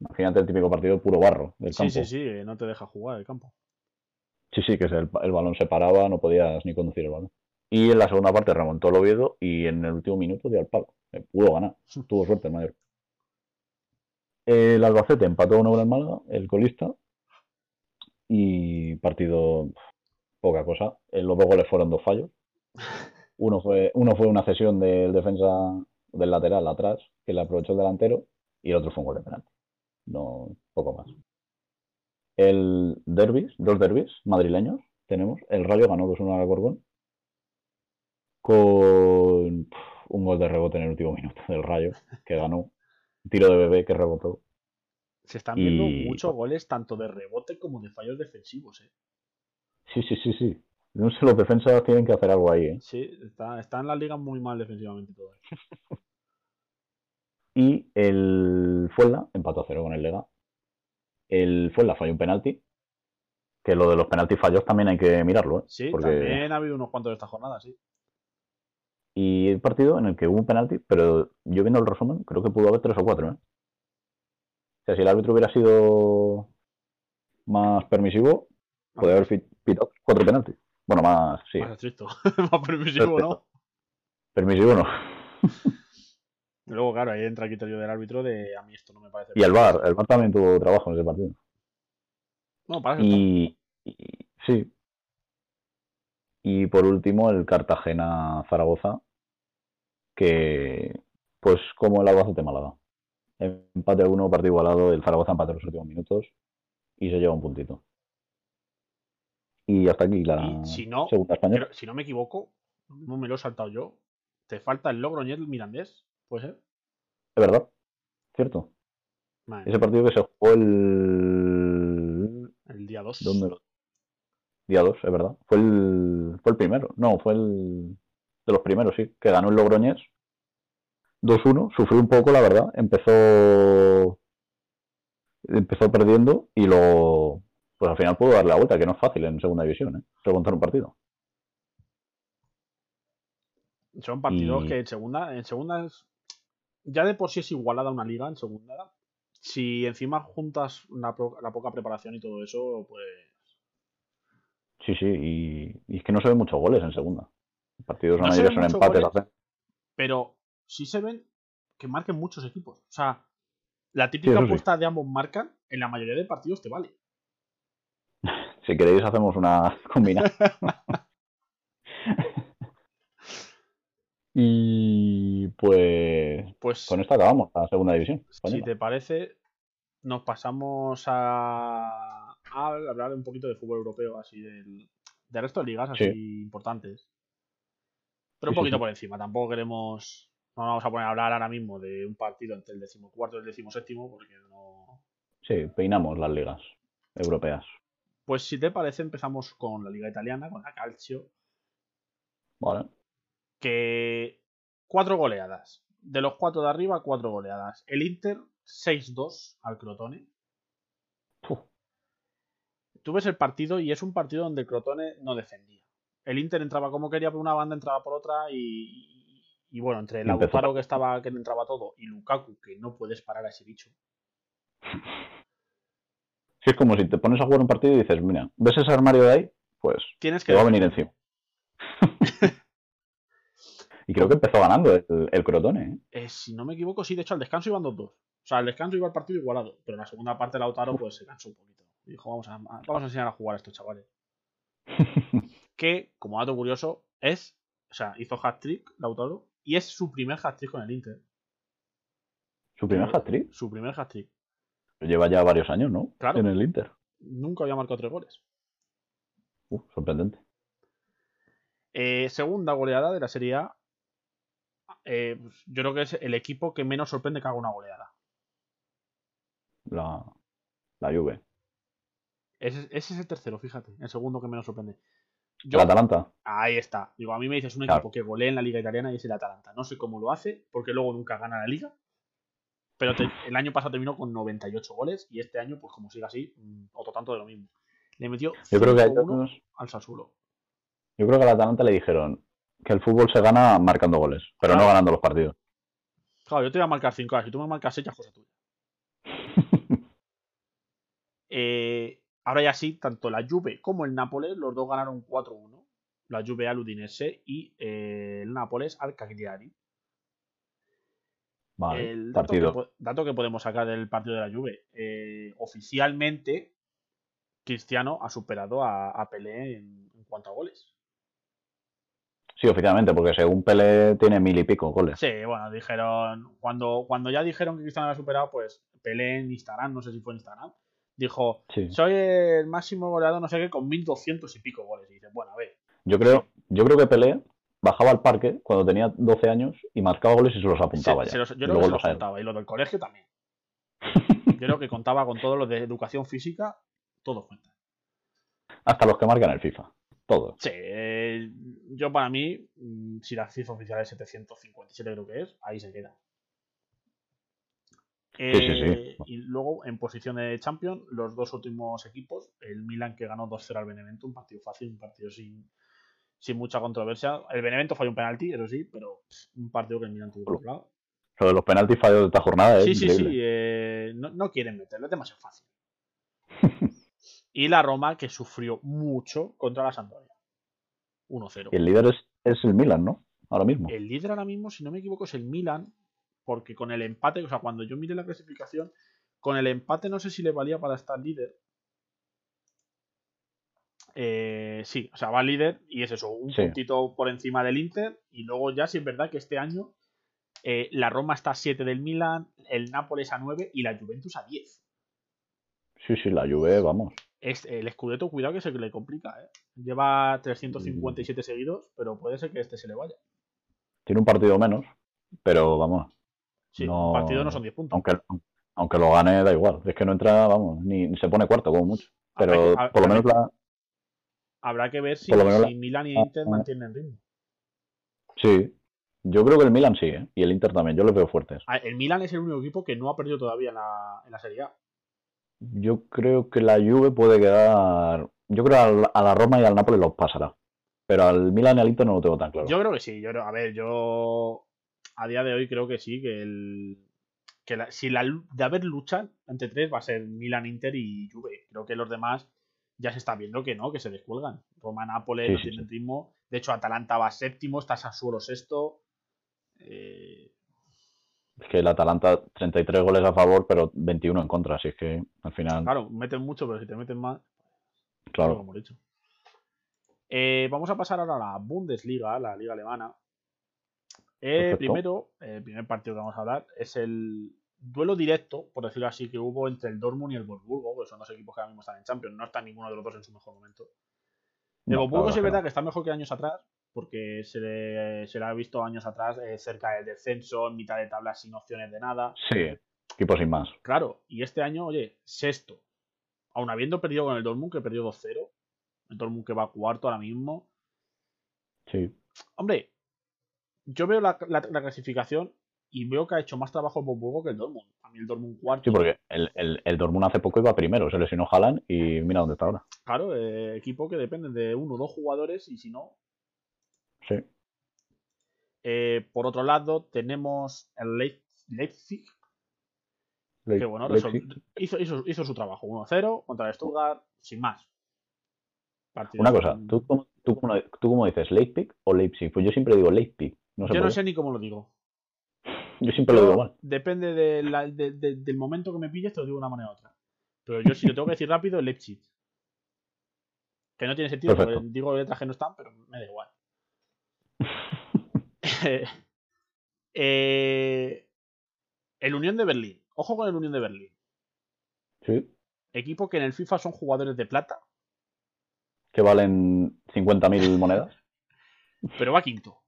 Imagínate el típico partido puro barro del Sí, campo. sí, sí, eh, no te deja jugar el campo. Sí, sí, que el, el balón se paraba, no podías ni conducir el balón. Y en la segunda parte remontó el Oviedo y en el último minuto dio al palo. Eh, Pudo ganar. Tuvo suerte el Mallorca. El Albacete empató 1 con el Málaga, el colista. Y partido poca cosa. Eh, Los dos goles fueron dos fallos. Uno fue, uno fue una cesión del defensa del lateral atrás, que le aprovechó el delantero, y el otro fue un gol de penalti. No, poco más. El derbis, dos derbis madrileños tenemos. El Rayo ganó 2-1 al Alcorcón con un gol de rebote en el último minuto del Rayo, que ganó. Un tiro de bebé que rebotó. Se están viendo Y- muchos goles tanto de rebote como de fallos defensivos. ¿eh? Sí, sí, sí, sí. No sé, los defensas tienen que hacer algo ahí, ¿eh? Sí, está, está en la liga muy mal defensivamente todo. Y el Fuenla empató a cero con el Lega. El Fuenla falló un penalti. Que lo de los penaltis fallos también hay que mirarlo, ¿eh? Sí, Porque- también ha habido unos cuantos de esta jornada, sí. Y el partido en el que hubo un penalti, pero yo viendo el resumen, creo que pudo haber tres o cuatro, ¿eh? O sea, si el árbitro hubiera sido más permisivo, podría haber pi- pitado cuatro penaltis. Bueno, más, sí. Más estricto, más permisivo, ¿no? Permisivo no. Luego, claro, ahí entra el criterio del árbitro de a mí esto no me parece. Y el VAR, el VAR también tuvo trabajo en ese partido. No, para eso. Y, y- sí. Y por último, el Cartagena-Zaragoza, que pues como el Albacete Málaga. Empate a uno, partido igualado, el Zaragoza empate en los últimos minutos y se lleva un puntito. Y hasta aquí la Y si no, segunda española. Pero, si no me equivoco, no me lo he saltado yo. Te falta el Logroñez Mirandés, ¿puede ser? Es verdad, cierto. Madre Ese partido que se jugó el... el día 2. ¿Dónde lo- día 2, es verdad. Fue el, fue el primero, no, fue el de los primeros, sí, que ganó el Logroñés 2-1, sufrió un poco, la verdad, empezó empezó perdiendo y luego, pues al final pudo darle la vuelta, que no es fácil en segunda división, ¿eh? remontar un partido. Son partidos Y- que en segunda, en segunda es- ya de por sí es igualada una liga en segunda. Si encima juntas la, pro- la poca preparación y todo eso, pues Sí, sí, y, y es que no se ven muchos goles en segunda. Partidos No la mayoría son empates. goles. pero sí se ven que marquen muchos equipos. O sea, la típica sí. apuesta de ambos marcan, en la mayoría de partidos te vale. Si queréis hacemos una combinada. Y pues Pues con esto acabamos la segunda división. si te parece, nos pasamos a, a hablar un poquito de fútbol europeo, así del, del resto de ligas así importantes. Pero un sí, poquito sí. por encima, tampoco queremos. No nos vamos a poner a hablar ahora mismo de un partido entre el decimocuarto y el decimoséptimo, porque no. Sí, peinamos las ligas europeas. Pues si te parece, empezamos con la liga italiana, con la Calcio, Vale. Que cuatro goleadas. De los cuatro de arriba, cuatro goleadas. El Inter 6-2 al Crotone. Uf, Tú ves el partido y es un partido donde el Crotone no defendía. El Inter entraba como quería por una banda, entraba por otra y, y bueno, entre el. Lautaro que estaba que entraba todo y Lukaku que no puedes parar a ese bicho. Sí, es como si te pones a jugar un partido y dices, mira, ¿ves ese armario de ahí? Pues Tienes que te va a venir encima. y creo que empezó ganando el, el Crotone. ¿eh? Eh, si no me equivoco, sí, de hecho al descanso iban 2-2. O sea, al descanso iba el partido igualado, pero en la segunda parte Lautaro pues se cansó un poquito. Y dijo, vamos a, vamos a enseñar a jugar a estos chavales. Que, como dato curioso, es, o sea, hizo hat-trick Lautaro y es su primer hat-trick con el Inter. Su primer hat-trick. Su primer hat-trick. Lleva ya varios años, ¿no? Claro. En el Inter. Nunca había marcado tres goles. Uf, sorprendente. Eh, segunda goleada de la Serie A. Eh, pues, yo creo que es el equipo que menos sorprende que haga una goleada. La, la Juve. Ese, ese es el tercero, fíjate. El segundo que menos sorprende. El Yo, Atalanta. ahí está. Digo, a mí me dices un Claro. equipo que golea en la Liga Italiana y es el Atalanta. No sé cómo lo hace, porque luego nunca gana la Liga. Pero te- el año pasado terminó con 98 goles y este año, pues como sigue así, mm, otro tanto de lo mismo. Le metió Yo creo que a 5-1 ellos- al Sassuolo. yo creo que al Atalanta le dijeron que el fútbol se gana marcando goles, pero no ganando los partidos. Claro, yo te voy a marcar 5 Si tú me marcas 6, ya es cosa tuya. Eh, ahora ya sí, tanto la Juve como el Nápoles, los dos ganaron 4-1. La Juve al Udinese y eh, el Nápoles al Cagliari. Vale, el dato que, dato podemos sacar del partido de la Juve. eh, oficialmente, Cristiano ha superado a, a Pelé en, en cuanto a goles. Sí, oficialmente, porque según Pelé tiene mil y pico goles. Sí, bueno, dijeron. Cuando, cuando ya dijeron que Cristiano había superado, pues Pelé en Instagram, no sé si fue en Instagram, dijo: Sí. Soy el máximo goleador, no sé qué, con 1200 y pico goles. Y dices, bueno, a ver, Yo creo, yo creo que Pelé bajaba al parque cuando tenía 12 años y marcaba goles y se los se- apuntaba se ya. los- yo creo que se los los contaba. Y lo del colegio también. Yo creo que contaba con todo lo de educación física, todo cuenta. Hasta los que marcan el FIFA. Todos. Sí, eh, yo para mí, mm, si la cifra oficial es 757, creo que es, ahí se queda. sí, sí. Eh, Y luego, en posición de champion, los dos últimos equipos, el Milan que ganó 2-0 al Benevento, un partido fácil, un partido sin, sin mucha controversia. El Benevento falló un penalti, eso sí, pero pff, un partido que el Milan tuvo controlado. Lo de los penaltis fallos de esta jornada es Sí, sí, increíble. sí, eh, no, no quieren meterlo, es demasiado fácil. Y la Roma que sufrió mucho contra la Sampdoria. 1-0. Y el líder es, es el Milan, ¿no? Ahora mismo. El líder ahora mismo, si no me equivoco, es el Milan, porque con el empate, o sea, cuando yo miré la clasificación, con el empate no sé si le valía para estar líder. Eh, sí, o sea, va líder y es eso, un Sí. puntito por encima del Inter. Y luego ya sí es verdad que este año eh, la Roma está a 7 del Milan, el Nápoles a 9 y la Juventus a 10. Sí, sí, la Juve, vamos. Es, el Scudetto, cuidado que se le complica, ¿eh? Lleva 357 seguidos, pero puede ser que este se le vaya. Tiene un partido menos, pero vamos. Sí, No- un partido no son 10 puntos. Aunque, aunque lo gane, da igual. Es que no entra, vamos, ni, ni se pone cuarto, como mucho. Pero por lo menos la. Habrá que ver si, la- si Milan y Inter ah. mantienen ritmo. Sí. Yo creo que el Milan sí, ¿eh? Y el Inter también. Yo los veo fuertes. El Milan es el único equipo que no ha perdido todavía en la, en la Serie A. Yo creo que la Juve puede quedar. Yo creo al- a la Roma y al Nápoles los pasará. Pero al Milan y al Inter no lo tengo tan claro. Yo creo que sí. Yo a ver, yo a día de hoy creo que sí, que el que la- si la de haber lucha entre tres va a ser Milan, Inter y Juve. Creo que los demás ya se está viendo que no, que se descuelgan. Roma, Nápoles Sí, no sí, tienen ritmo. De hecho, Atalanta va séptimo, está Sassuolo sexto. Eh, Es que el Atalanta, 33 goles a favor, pero 21 en contra. Así es que al final, claro, meten mucho, pero si te meten más, claro. hemos dicho. Eh, vamos a pasar ahora a la Bundesliga, la liga alemana. Eh, primero, el primer partido que vamos a hablar es el duelo directo, por decirlo así, que hubo entre el Dortmund y el Wolfsburgo, que son dos equipos que ahora mismo están en Champions. No está ninguno de los dos en su mejor momento. El No, Wolfsburgo la sí es verdad verdad que está mejor que años atrás, porque se le, se le ha visto años atrás eh, cerca del descenso, en mitad de tabla sin opciones de nada. Sí, equipo sin más. Claro, y este año, oye, sexto. Aún habiendo perdido con el Dortmund, que perdió 2-0. El Dortmund que va cuarto ahora mismo. Sí. Hombre, yo veo la, la- la clasificación y veo que ha hecho más trabajo Wolfsburgo que el Dortmund. A mí el Dortmund cuarto. Sí, porque el, el, el Dortmund hace poco iba primero, se lesionó Haaland y mira dónde está ahora. Claro, eh, equipo que depende de uno o dos jugadores y si no. Sí. Eh, por otro lado, tenemos el Leip- Leipzig, Le- que bueno, Leipzig. hizo, hizo, hizo su trabajo. 1-0 contra el Stuttgart, sin más. Partido Una cosa, ¿tú cómo, tú, cómo, tú cómo dices, Leipzig o Leipzig? Pues yo siempre digo Leipzig. No sé Yo no sé ni cómo lo digo. Yo siempre lo digo mal. depende de la- de- de- del momento que me pilles, te lo digo de una manera u otra. Pero yo, si lo tengo que decir rápido, Leipzig. Que no tiene sentido, porque digo letras que no están, pero me da igual. Eh, el Unión de Berlín. Ojo con el Unión de Berlín. Sí. Equipo que en el FIFA son jugadores de plata, Que valen 50.000 monedas. pero va quinto.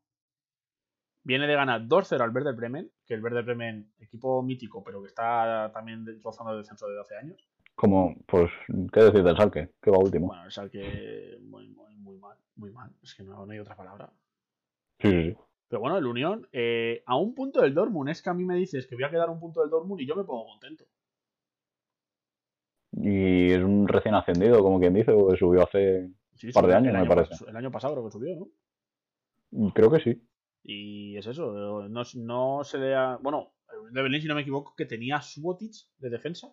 Viene de ganar 2-0 al Werder Bremen, que el Werder Bremen, equipo mítico, pero que está también rozando el descenso de 12 años. Como, pues, ¿qué decir del Salque? Que va último. Bueno, es al que muy, muy, muy mal, muy mal. Es que no, no hay otra palabra. Sí, sí, sí. Pero bueno, el Unión, eh, a un punto del Dortmund. Es que a mí me dices que voy a quedar un punto del Dortmund y yo me pongo contento. Y es un recién ascendido, como quien dice, o subió hace. Sí, Par de años, me año parece. El año pasado creo que subió, ¿no? Creo que sí. Y es eso, no, no se le ha... Bueno, de Berlín, si no me equivoco, que tenía Subotic de defensa.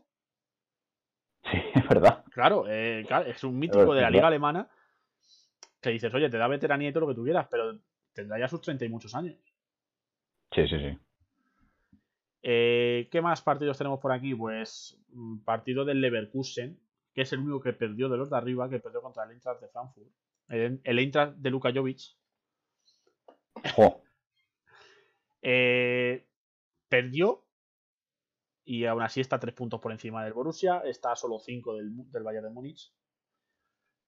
Sí, es verdad. Claro, eh, es un mítico de la liga alemana que dices, oye, te da veteranía y todo lo que tú quieras, pero tendrá ya sus 30 y muchos años. Sí, sí, sí. Eh, ¿Qué más partidos tenemos por aquí? Pues mm, partido del Leverkusen, que es el único que perdió de los de arriba, que perdió contra el Eintracht de Frankfurt. El, el Eintracht de Luka Jovic. Jo, Eh, perdió y aún así está tres puntos por encima del Borussia. Está a solo cinco del, del Bayern de Múnich,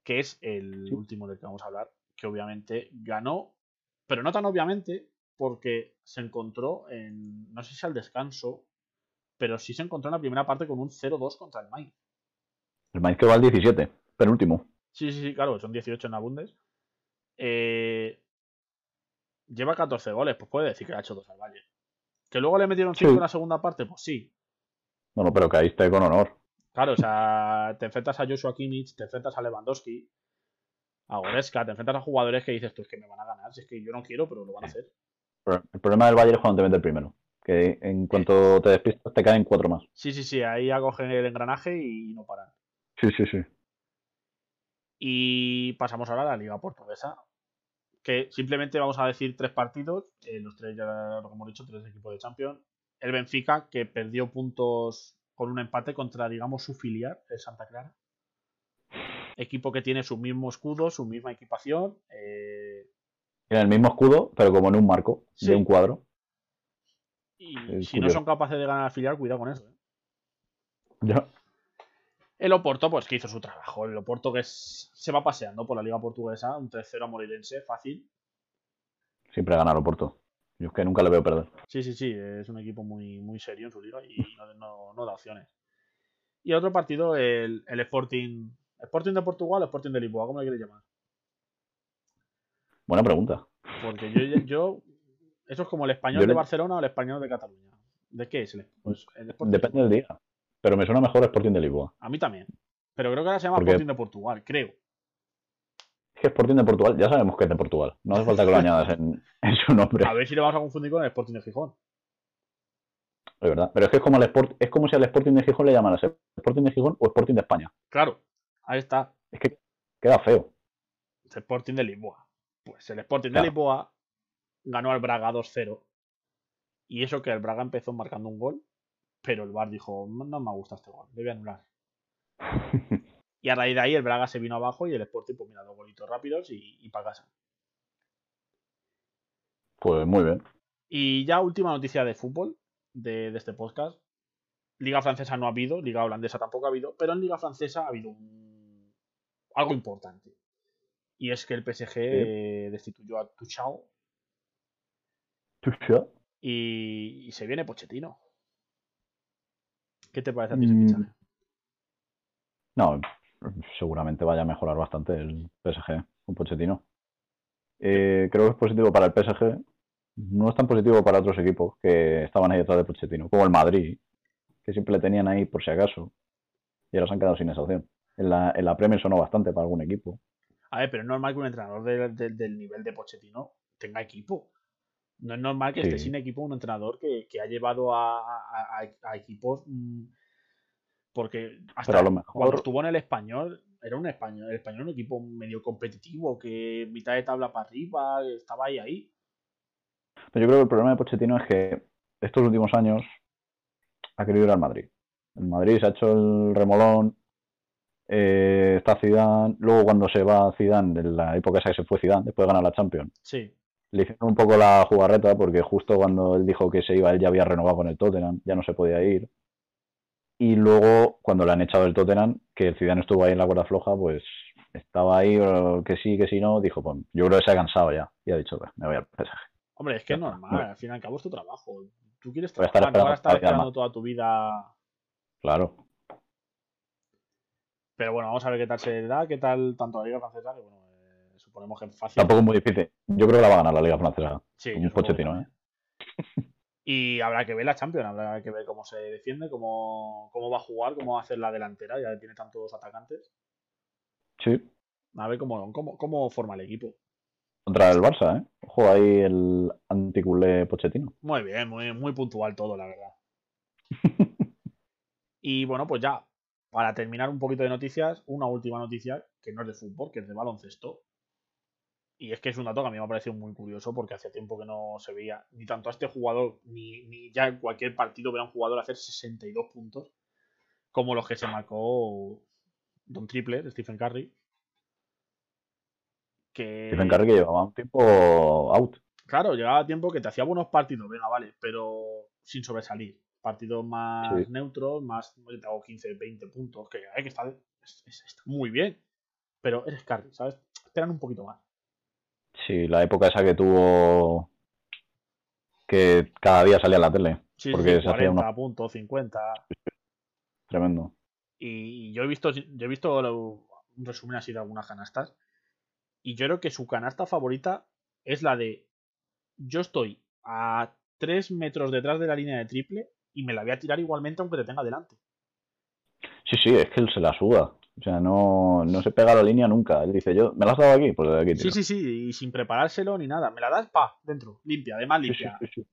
que es el último del que vamos a hablar, que obviamente ganó, pero no tan obviamente, porque se encontró en, no sé si al descanso, pero sí se encontró en la primera parte con un 0-2 contra el Mainz. el Mainz que va al 17, penúltimo. Sí, sí, sí, claro, son 18 en la Bundes. Eh, lleva 14 goles, pues puede decir que ha hecho dos al Bayern. Que luego le metieron 5 Sí. en la segunda parte, pues sí. Bueno, pero caíste con honor. Claro, o sea, te enfrentas a Joshua Kimmich, te enfrentas a Lewandowski, a Goretzka, te enfrentas a jugadores que dices tú es que me van a ganar, si es que yo no quiero, pero lo van a hacer. El problema del Bayern es cuando te mete el primero. Que en cuanto te despistas te caen cuatro más. Sí, sí, sí, ahí acogen el engranaje y no paran. Sí, sí, sí. Y pasamos ahora a la Liga Portuguesa, que simplemente vamos a decir tres partidos, eh, los tres ya lo que hemos dicho, tres equipos de Champions. El Benfica, que perdió puntos con un empate contra, digamos, su filial, el Santa Clara. Equipo que tiene su mismo escudo, su misma equipación. eh, Tiene el mismo escudo, pero como en un marco Sí. de un cuadro. y Es si no son capaces de ganar al filial, cuidado con eso. ¿eh? Ya. El Oporto, pues que hizo su trabajo. El Oporto que es- se va paseando por la Liga Portuguesa, un 3-0 a Morirense, fácil. Siempre ganar Oporto. Yo es que nunca le veo perder. Sí, sí, sí, es un equipo muy, muy serio en su liga y no, no- no da opciones. Y el otro partido, el, el Sporting. Sporting de Portugal o Sporting de Lisboa, ¿cómo le quieres llamar? Buena pregunta. Porque yo, yo eso es como el español Yo de le- Barcelona o el español de Cataluña. ¿De qué es? el- Pues, el Sporting. Depende del día. Pero me suena mejor Sporting de Lisboa. A mí también. Pero creo que ahora se llama. Sporting de Portugal, creo. Es que Sporting de Portugal, ya sabemos que es de Portugal. No hace falta que lo añadas en, en su nombre. A ver si le vamos a confundir con el Sporting de Gijón. Es verdad. Pero es que es como, el Sport, es como si al Sporting de Gijón le llamaras Sporting de Gijón o Sporting de España. Claro, ahí está. Es que queda feo. El Sporting de Lisboa. Pues el Sporting Claro. de Lisboa ganó al Braga 2-0. Y eso que el Braga empezó marcando un gol, pero el VAR dijo, no, me gusta este gol, a anular. Y a raíz de ahí el Braga se vino abajo y el Sporting, pues mira, dos golitos rápidos y, y para casa. Pues muy bien. Y ya última noticia de fútbol de, de este podcast. Liga francesa no ha habido, Liga holandesa tampoco ha habido, pero en Liga francesa ha habido un- algo importante. Y es que el PSG destituyó a Tuchel Tucha. y, y se viene Pochettino. ¿Qué te parece a ti ese Mm. fichaje? No, seguramente vaya a mejorar bastante el PSG con Pochettino. Eh, creo que es positivo para el PSG. No es tan positivo para otros equipos que estaban ahí detrás de Pochettino, como el Madrid, que siempre le tenían ahí por si acaso. Y ahora se han quedado sin esa opción. En la, en la Premier sonó bastante para algún equipo. A ver, pero es normal que un entrenador de- de- del nivel de Pochettino tenga equipo. No es normal que esté sin equipo un entrenador que, que ha llevado a, a- a- equipos. mm, porque hasta lo cuando mejor estuvo en el español, era un español, el español era un equipo medio competitivo, que mitad de tabla para arriba, estaba ahí ahí. Pero yo creo que el problema de Pochettino es que estos últimos años ha querido ir al Madrid. El Madrid se ha hecho el remolón, eh, está Zidane, luego cuando se va Zidane, en la época esa que se fue Zidane, después de ganar la Champions, Sí. le hicieron un poco la jugarreta porque justo cuando él dijo que se iba, él ya había renovado con el Tottenham, ya no se podía ir. Y luego, cuando le han echado del Tottenham, que el Zidane estuvo ahí en la cuerda floja, pues estaba ahí, que sí, que sí, no, dijo, pues yo creo que se ha cansado ya, y ha dicho, "Pues, me voy al PSG. Hombre, es que es normal, muy al fin y al cabo es tu trabajo. Tú quieres trabajar, no vas a estar esperando toda tu vida Claro, Pero bueno, vamos a ver qué tal se da, qué tal tanto la Liga Francesa, que bueno, eh, suponemos que es fácil. tampoco es muy difícil. Yo creo que la va a ganar la Liga Francesa. Sí, un también. ¿eh? Y habrá que ver la Champions, habrá que ver cómo se defiende, cómo, cómo va a jugar, cómo va a hacer la delantera, ya que tiene tantos atacantes. Sí, A ver cómo, cómo, cómo forma el equipo. contra el Barça, ¿eh? Ojo ahí el anticulé Pochettino. Muy bien, muy, muy puntual todo, la verdad. Y bueno, pues ya, para terminar un poquito de noticias, una última noticia que no es de fútbol, que es de baloncesto. Y es que es un dato que a mí me ha parecido muy curioso porque hace tiempo que no se veía ni tanto a este jugador, ni, ni ya en cualquier partido ver a un jugador hacer 62 puntos, como los que se marcó Don Triple, Stephen Curry. Que, Stephen Curry que llevaba un tiempo out. Claro, llegaba tiempo que te hacía buenos partidos, venga, vale, pero sin sobresalir. Partidos más Sí. neutros, más. Te hago 15, 20 puntos, que, eh, que está, es- es- está muy bien. Pero eres Curry, ¿sabes? Esperan un poquito más. Sí, la época esa que tuvo que cada día salía en la tele. Sí, Porque sí, se hacía 40 unos- puntos, 50. Tremendo. Y yo he visto, yo he visto un resumen así de algunas canastas. Y yo creo que su canasta favorita es la de. Yo estoy a 3 metros detrás de la línea de triple y me la voy a tirar igualmente aunque te tenga delante. Sí, sí, es que él se la suda. O sea, no, no se pega la línea nunca. Él dice, yo, ¿me la has dado aquí? Pues de aquí, Sí, tiro. sí, sí, y sin preparárselo ni nada. Me la das, pa, dentro, limpia, además Sí, sí, limpia. sí, sí.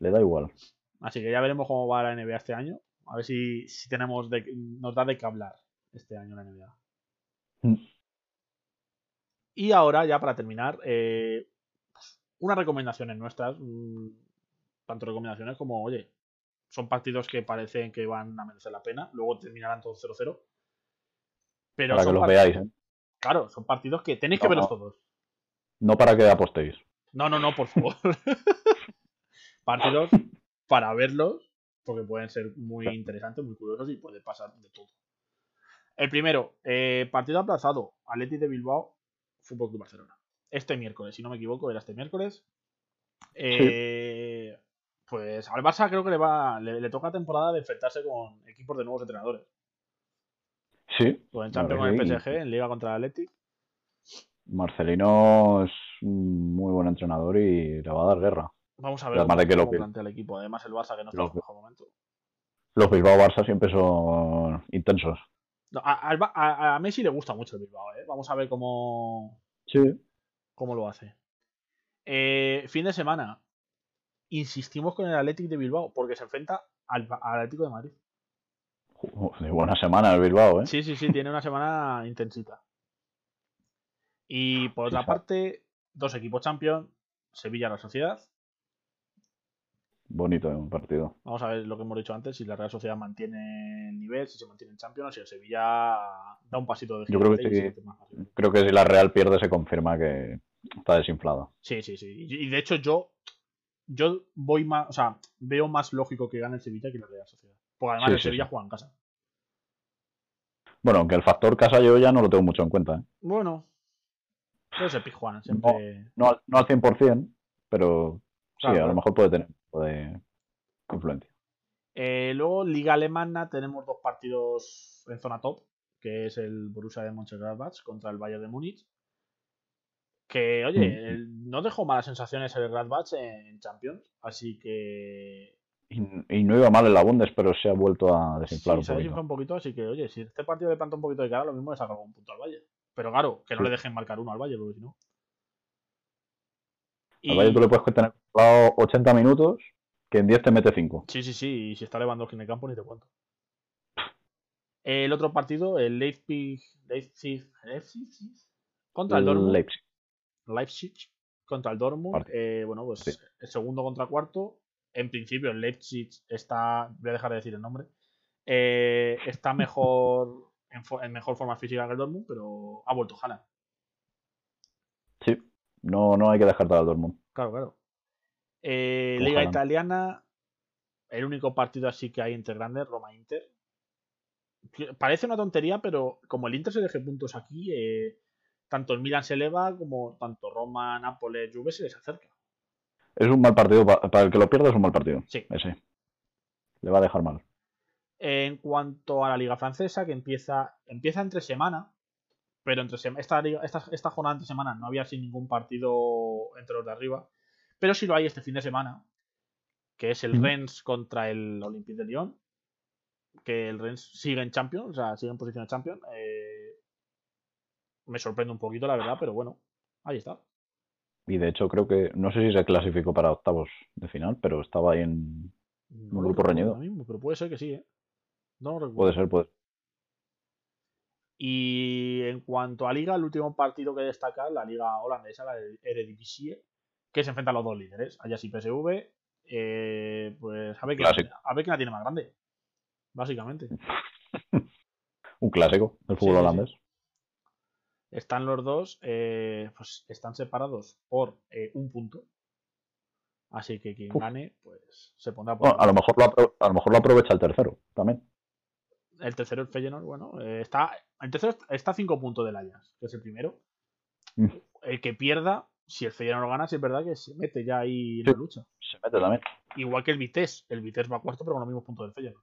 Le da igual. Así que ya veremos cómo va la NBA este año. A ver si, si tenemos de, nos da de qué hablar este año la NBA. Mm. Y ahora, ya para terminar, eh, unas recomendaciones nuestras. mm, Tanto recomendaciones como, oye, son partidos que parecen que van a merecer la pena. Luego terminarán todos 0-0. Pero Para que los veáis, ¿eh? Claro, son partidos que tenéis que verlos no. todos. No para que apostéis. No, no, no, por favor. Partidos para verlos, porque pueden ser muy interesantes, muy curiosos y puede pasar de todo. El primero, eh, partido aplazado, Atleti de Bilbao, Fútbol Club Barcelona. Este miércoles, si no me equivoco, era este miércoles. Eh, Pues al Barça creo que le va le, le toca temporada de enfrentarse con equipos de nuevos entrenadores. Sí. Pues en Champions con el PSG, en Liga contra el Athletic. Marcelino es un muy buen entrenador y le va a dar guerra. Vamos a ver Además cómo, de que lo cómo plantea el equipo. Además, el Barça que no está en su mejor momento. Los Bilbao Barça siempre son intensos. No, a, a- a Messi le gusta mucho el Bilbao, ¿eh? Vamos a ver cómo, Sí. cómo lo hace. Eh, fin de semana. Insistimos con el Athletic de Bilbao porque se enfrenta al, Atlético de Madrid. De buena semana el Bilbao, ¿eh? Sí, sí, sí, tiene una semana intensita. Y por otra parte, dos equipos champions, Sevilla la Sociedad. Bonito un partido. Vamos a ver lo que hemos dicho antes, si la Real Sociedad mantiene el nivel, si se mantiene en Champions, si el Sevilla da un pasito de Yo creo que sí. Creo que si la Real pierde se confirma que está desinflada. Sí, sí, sí. Y de hecho yo, yo voy más, o sea, veo más lógico que gane el Sevilla que la Real Sociedad. Porque además Sí, el sí, Sevilla juega en casa. Bueno, aunque el factor casa yo ya no lo tengo mucho en cuenta. ¿eh? Bueno, puede ser Pijuana, siempre. No, al- no al 100%, pero sí, Claro, a claro. lo mejor puede tener un poco de influencia. Eh, luego, Liga Alemana, tenemos dos partidos en zona top, que es el Borussia de Mönchengladbach contra el Bayern de Múnich. Que, oye, Mm. no dejó malas sensaciones el Gladbach en Champions, así que Y, y no iba mal en la Bundes, pero se ha vuelto a sí, desinflar un se poquito. desinflado un poquito, así que, oye, si este partido le planta un poquito de cara, lo mismo le saca algún punto al Bayern. Pero claro, que no Sí. le dejen marcar uno al Bayern, porque si no. Al Bayern tú le puedes tener controlado 80 minutos, que en 10 te mete 5. Sí, sí, sí, y si está Lewandowski en el campo, ni te cuento. El otro partido, el Leipzig, Leipzig, Leipzig contra el Dortmund. Leipzig. Leipzig contra el Dortmund. Eh, bueno, pues Sí. el segundo contra cuarto. En principio, el Leipzig está. Voy a dejar de decir el nombre. eh, está mejor. En, mejor forma física que el Dortmund, pero ha vuelto Haaland. Sí, no, no hay que dejar al Dortmund. Claro, claro. Eh, Liga Haaland. Italiana. El único partido así que hay entre grandes, Roma-Inter. Que Parece una tontería, pero como el Inter se deje puntos aquí, eh, tanto el Milan se eleva como tanto Roma, Nápoles, Juve se les acerca. Es un mal partido, pa- para el que lo pierda es un mal partido. Sí. Ese. Le va a dejar mal. En cuanto a la liga francesa, que empieza, empieza entre semana, pero entre sema- esta, esta, esta jornada entre semana no había sin ningún partido entre los de arriba, pero sí lo hay este fin de semana, que es el. Rennes contra el Olympique de Lyon, que el Rennes sigue en Champions, o sea, sigue en posición de Champions. eh, me sorprende un poquito, la verdad, pero bueno, ahí está. Y de hecho creo que, no sé si se clasificó para octavos de final, pero estaba ahí en... No Un grupo reñido. mismo, pero puede ser que sí, ¿eh? No lo recuerdo. Puede ser, puede Y en cuanto a liga, el último partido que destaca la liga holandesa, la Eredivisie, que se enfrentan los dos líderes, Ajax y PSV. eh, pues a ver, quién, a ver quién la tiene más grande, básicamente. Un clásico del fútbol sí, holandés. Están los dos, eh, pues están separados por eh, un punto. Así que quien Uf. gane, pues se pondrá por a, lo mejor lo a lo mejor lo aprovecha el tercero también. El tercero, el Feyenoord, bueno, eh, está. El tercero está a 5 puntos del Ajax, que es el primero. Mm. El que pierda, si el Feyenoord gana, sí es verdad que se mete ya ahí en Sí. la lucha. Se mete también. Igual que el Vitesse. El Vitesse va cuarto, pero con los mismos puntos del Feyenoord.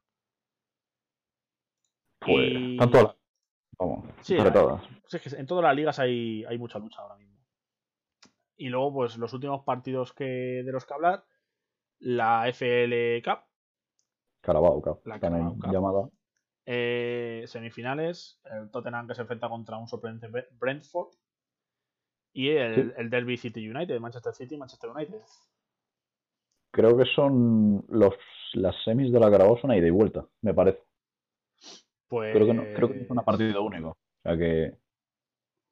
Pues, Y- tanto la- Vamos, Sí, entre hay- todas. es que en todas las ligas hay, hay mucha lucha ahora mismo. Y luego, pues los últimos partidos que, de los que hablar. La FL Cup, Carabao, Cup, La Carabao Cup. llamada. eh, semifinales. El Tottenham que se enfrenta contra un sorprendente Bre- Brentford. Y el, Sí. el Derby City United, Manchester City y Manchester United. Creo que son los las semis de la Carabao son a ida y vuelta, me parece. Pues Creo que no, creo que es un partido único. O sea que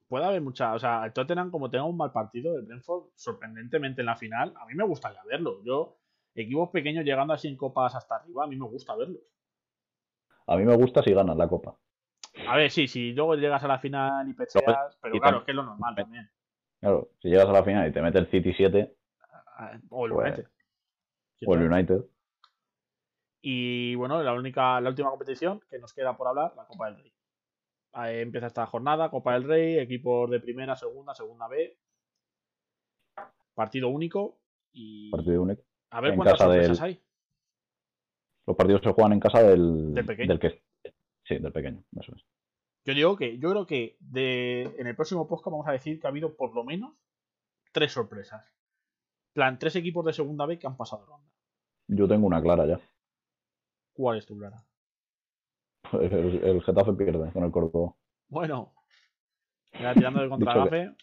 puede haber mucha. O sea, el Tottenham, como tenga un mal partido, el Brentford, sorprendentemente en la final, a mí me gustaría verlo. Yo, equipos pequeños llegando así en copas hasta arriba, a mí me gusta verlos. a mí me gusta si ganan la copa. A ver, sí, si luego llegas a la final y pecheas, pero y claro, es que es lo normal también. Claro, si llegas a la final y te mete el City 7 Ah, O el Pues, United. o el United, Y bueno, la única, la última competición que nos queda por hablar, la Copa del Rey. Ahí empieza esta jornada, Copa del Rey, equipos de primera, segunda, segunda B. Partido único y partido único. a ver en cuántas sorpresas del- hay. Los partidos se juegan en casa del, Del pequeño. que sí, del pequeño, eso es. Yo digo que, yo creo que de, en el próximo podcast vamos a decir que ha habido por lo menos tres sorpresas. plan, tres equipos de segunda B que han pasado ronda. Yo tengo una clara ya. ¿Cuál es tu clara? El, el Getafe pierde con el Córdoba. Bueno, ya tirando de contra Dicho Getafe.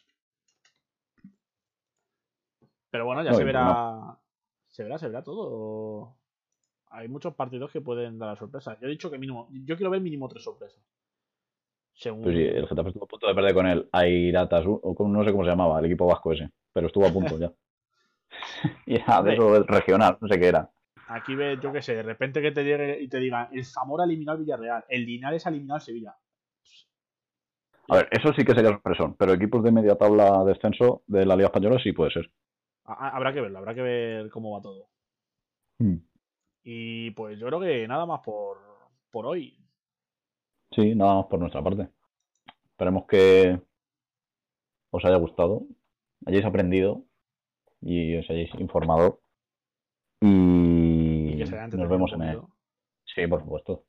Pero bueno, ya No, se verá. Se verá, se verá todo. Hay muchos partidos que pueden dar la sorpresa. Yo he dicho que mínimo. Yo quiero ver mínimo tres sorpresas. Según. Pues sí, el Getafe estuvo a punto de perder con el Airatas, o con- no sé cómo se llamaba, el equipo vasco ese, pero estuvo a punto ya. y era de eso regional, no sé qué era. Aquí ves, yo qué sé, de repente que te llegue y te diga el Zamora eliminó al Villarreal, el Linares eliminó al Sevilla. A ver, eso sí que sería sorpresón, pero equipos de media tabla de descenso de la Liga Española sí puede ser. Ha- ha- Habrá que verlo, habrá que ver cómo va todo. Mm. Y pues yo creo que nada más por, por hoy. Sí, nada más por nuestra parte. Esperemos que os haya gustado, hayáis aprendido y os hayáis informado. Y, Nos vemos en el... Sí, por supuesto.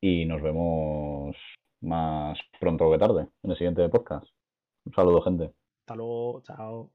Y nos vemos más pronto que tarde en el siguiente podcast. Un saludo, gente. Hasta luego, chao.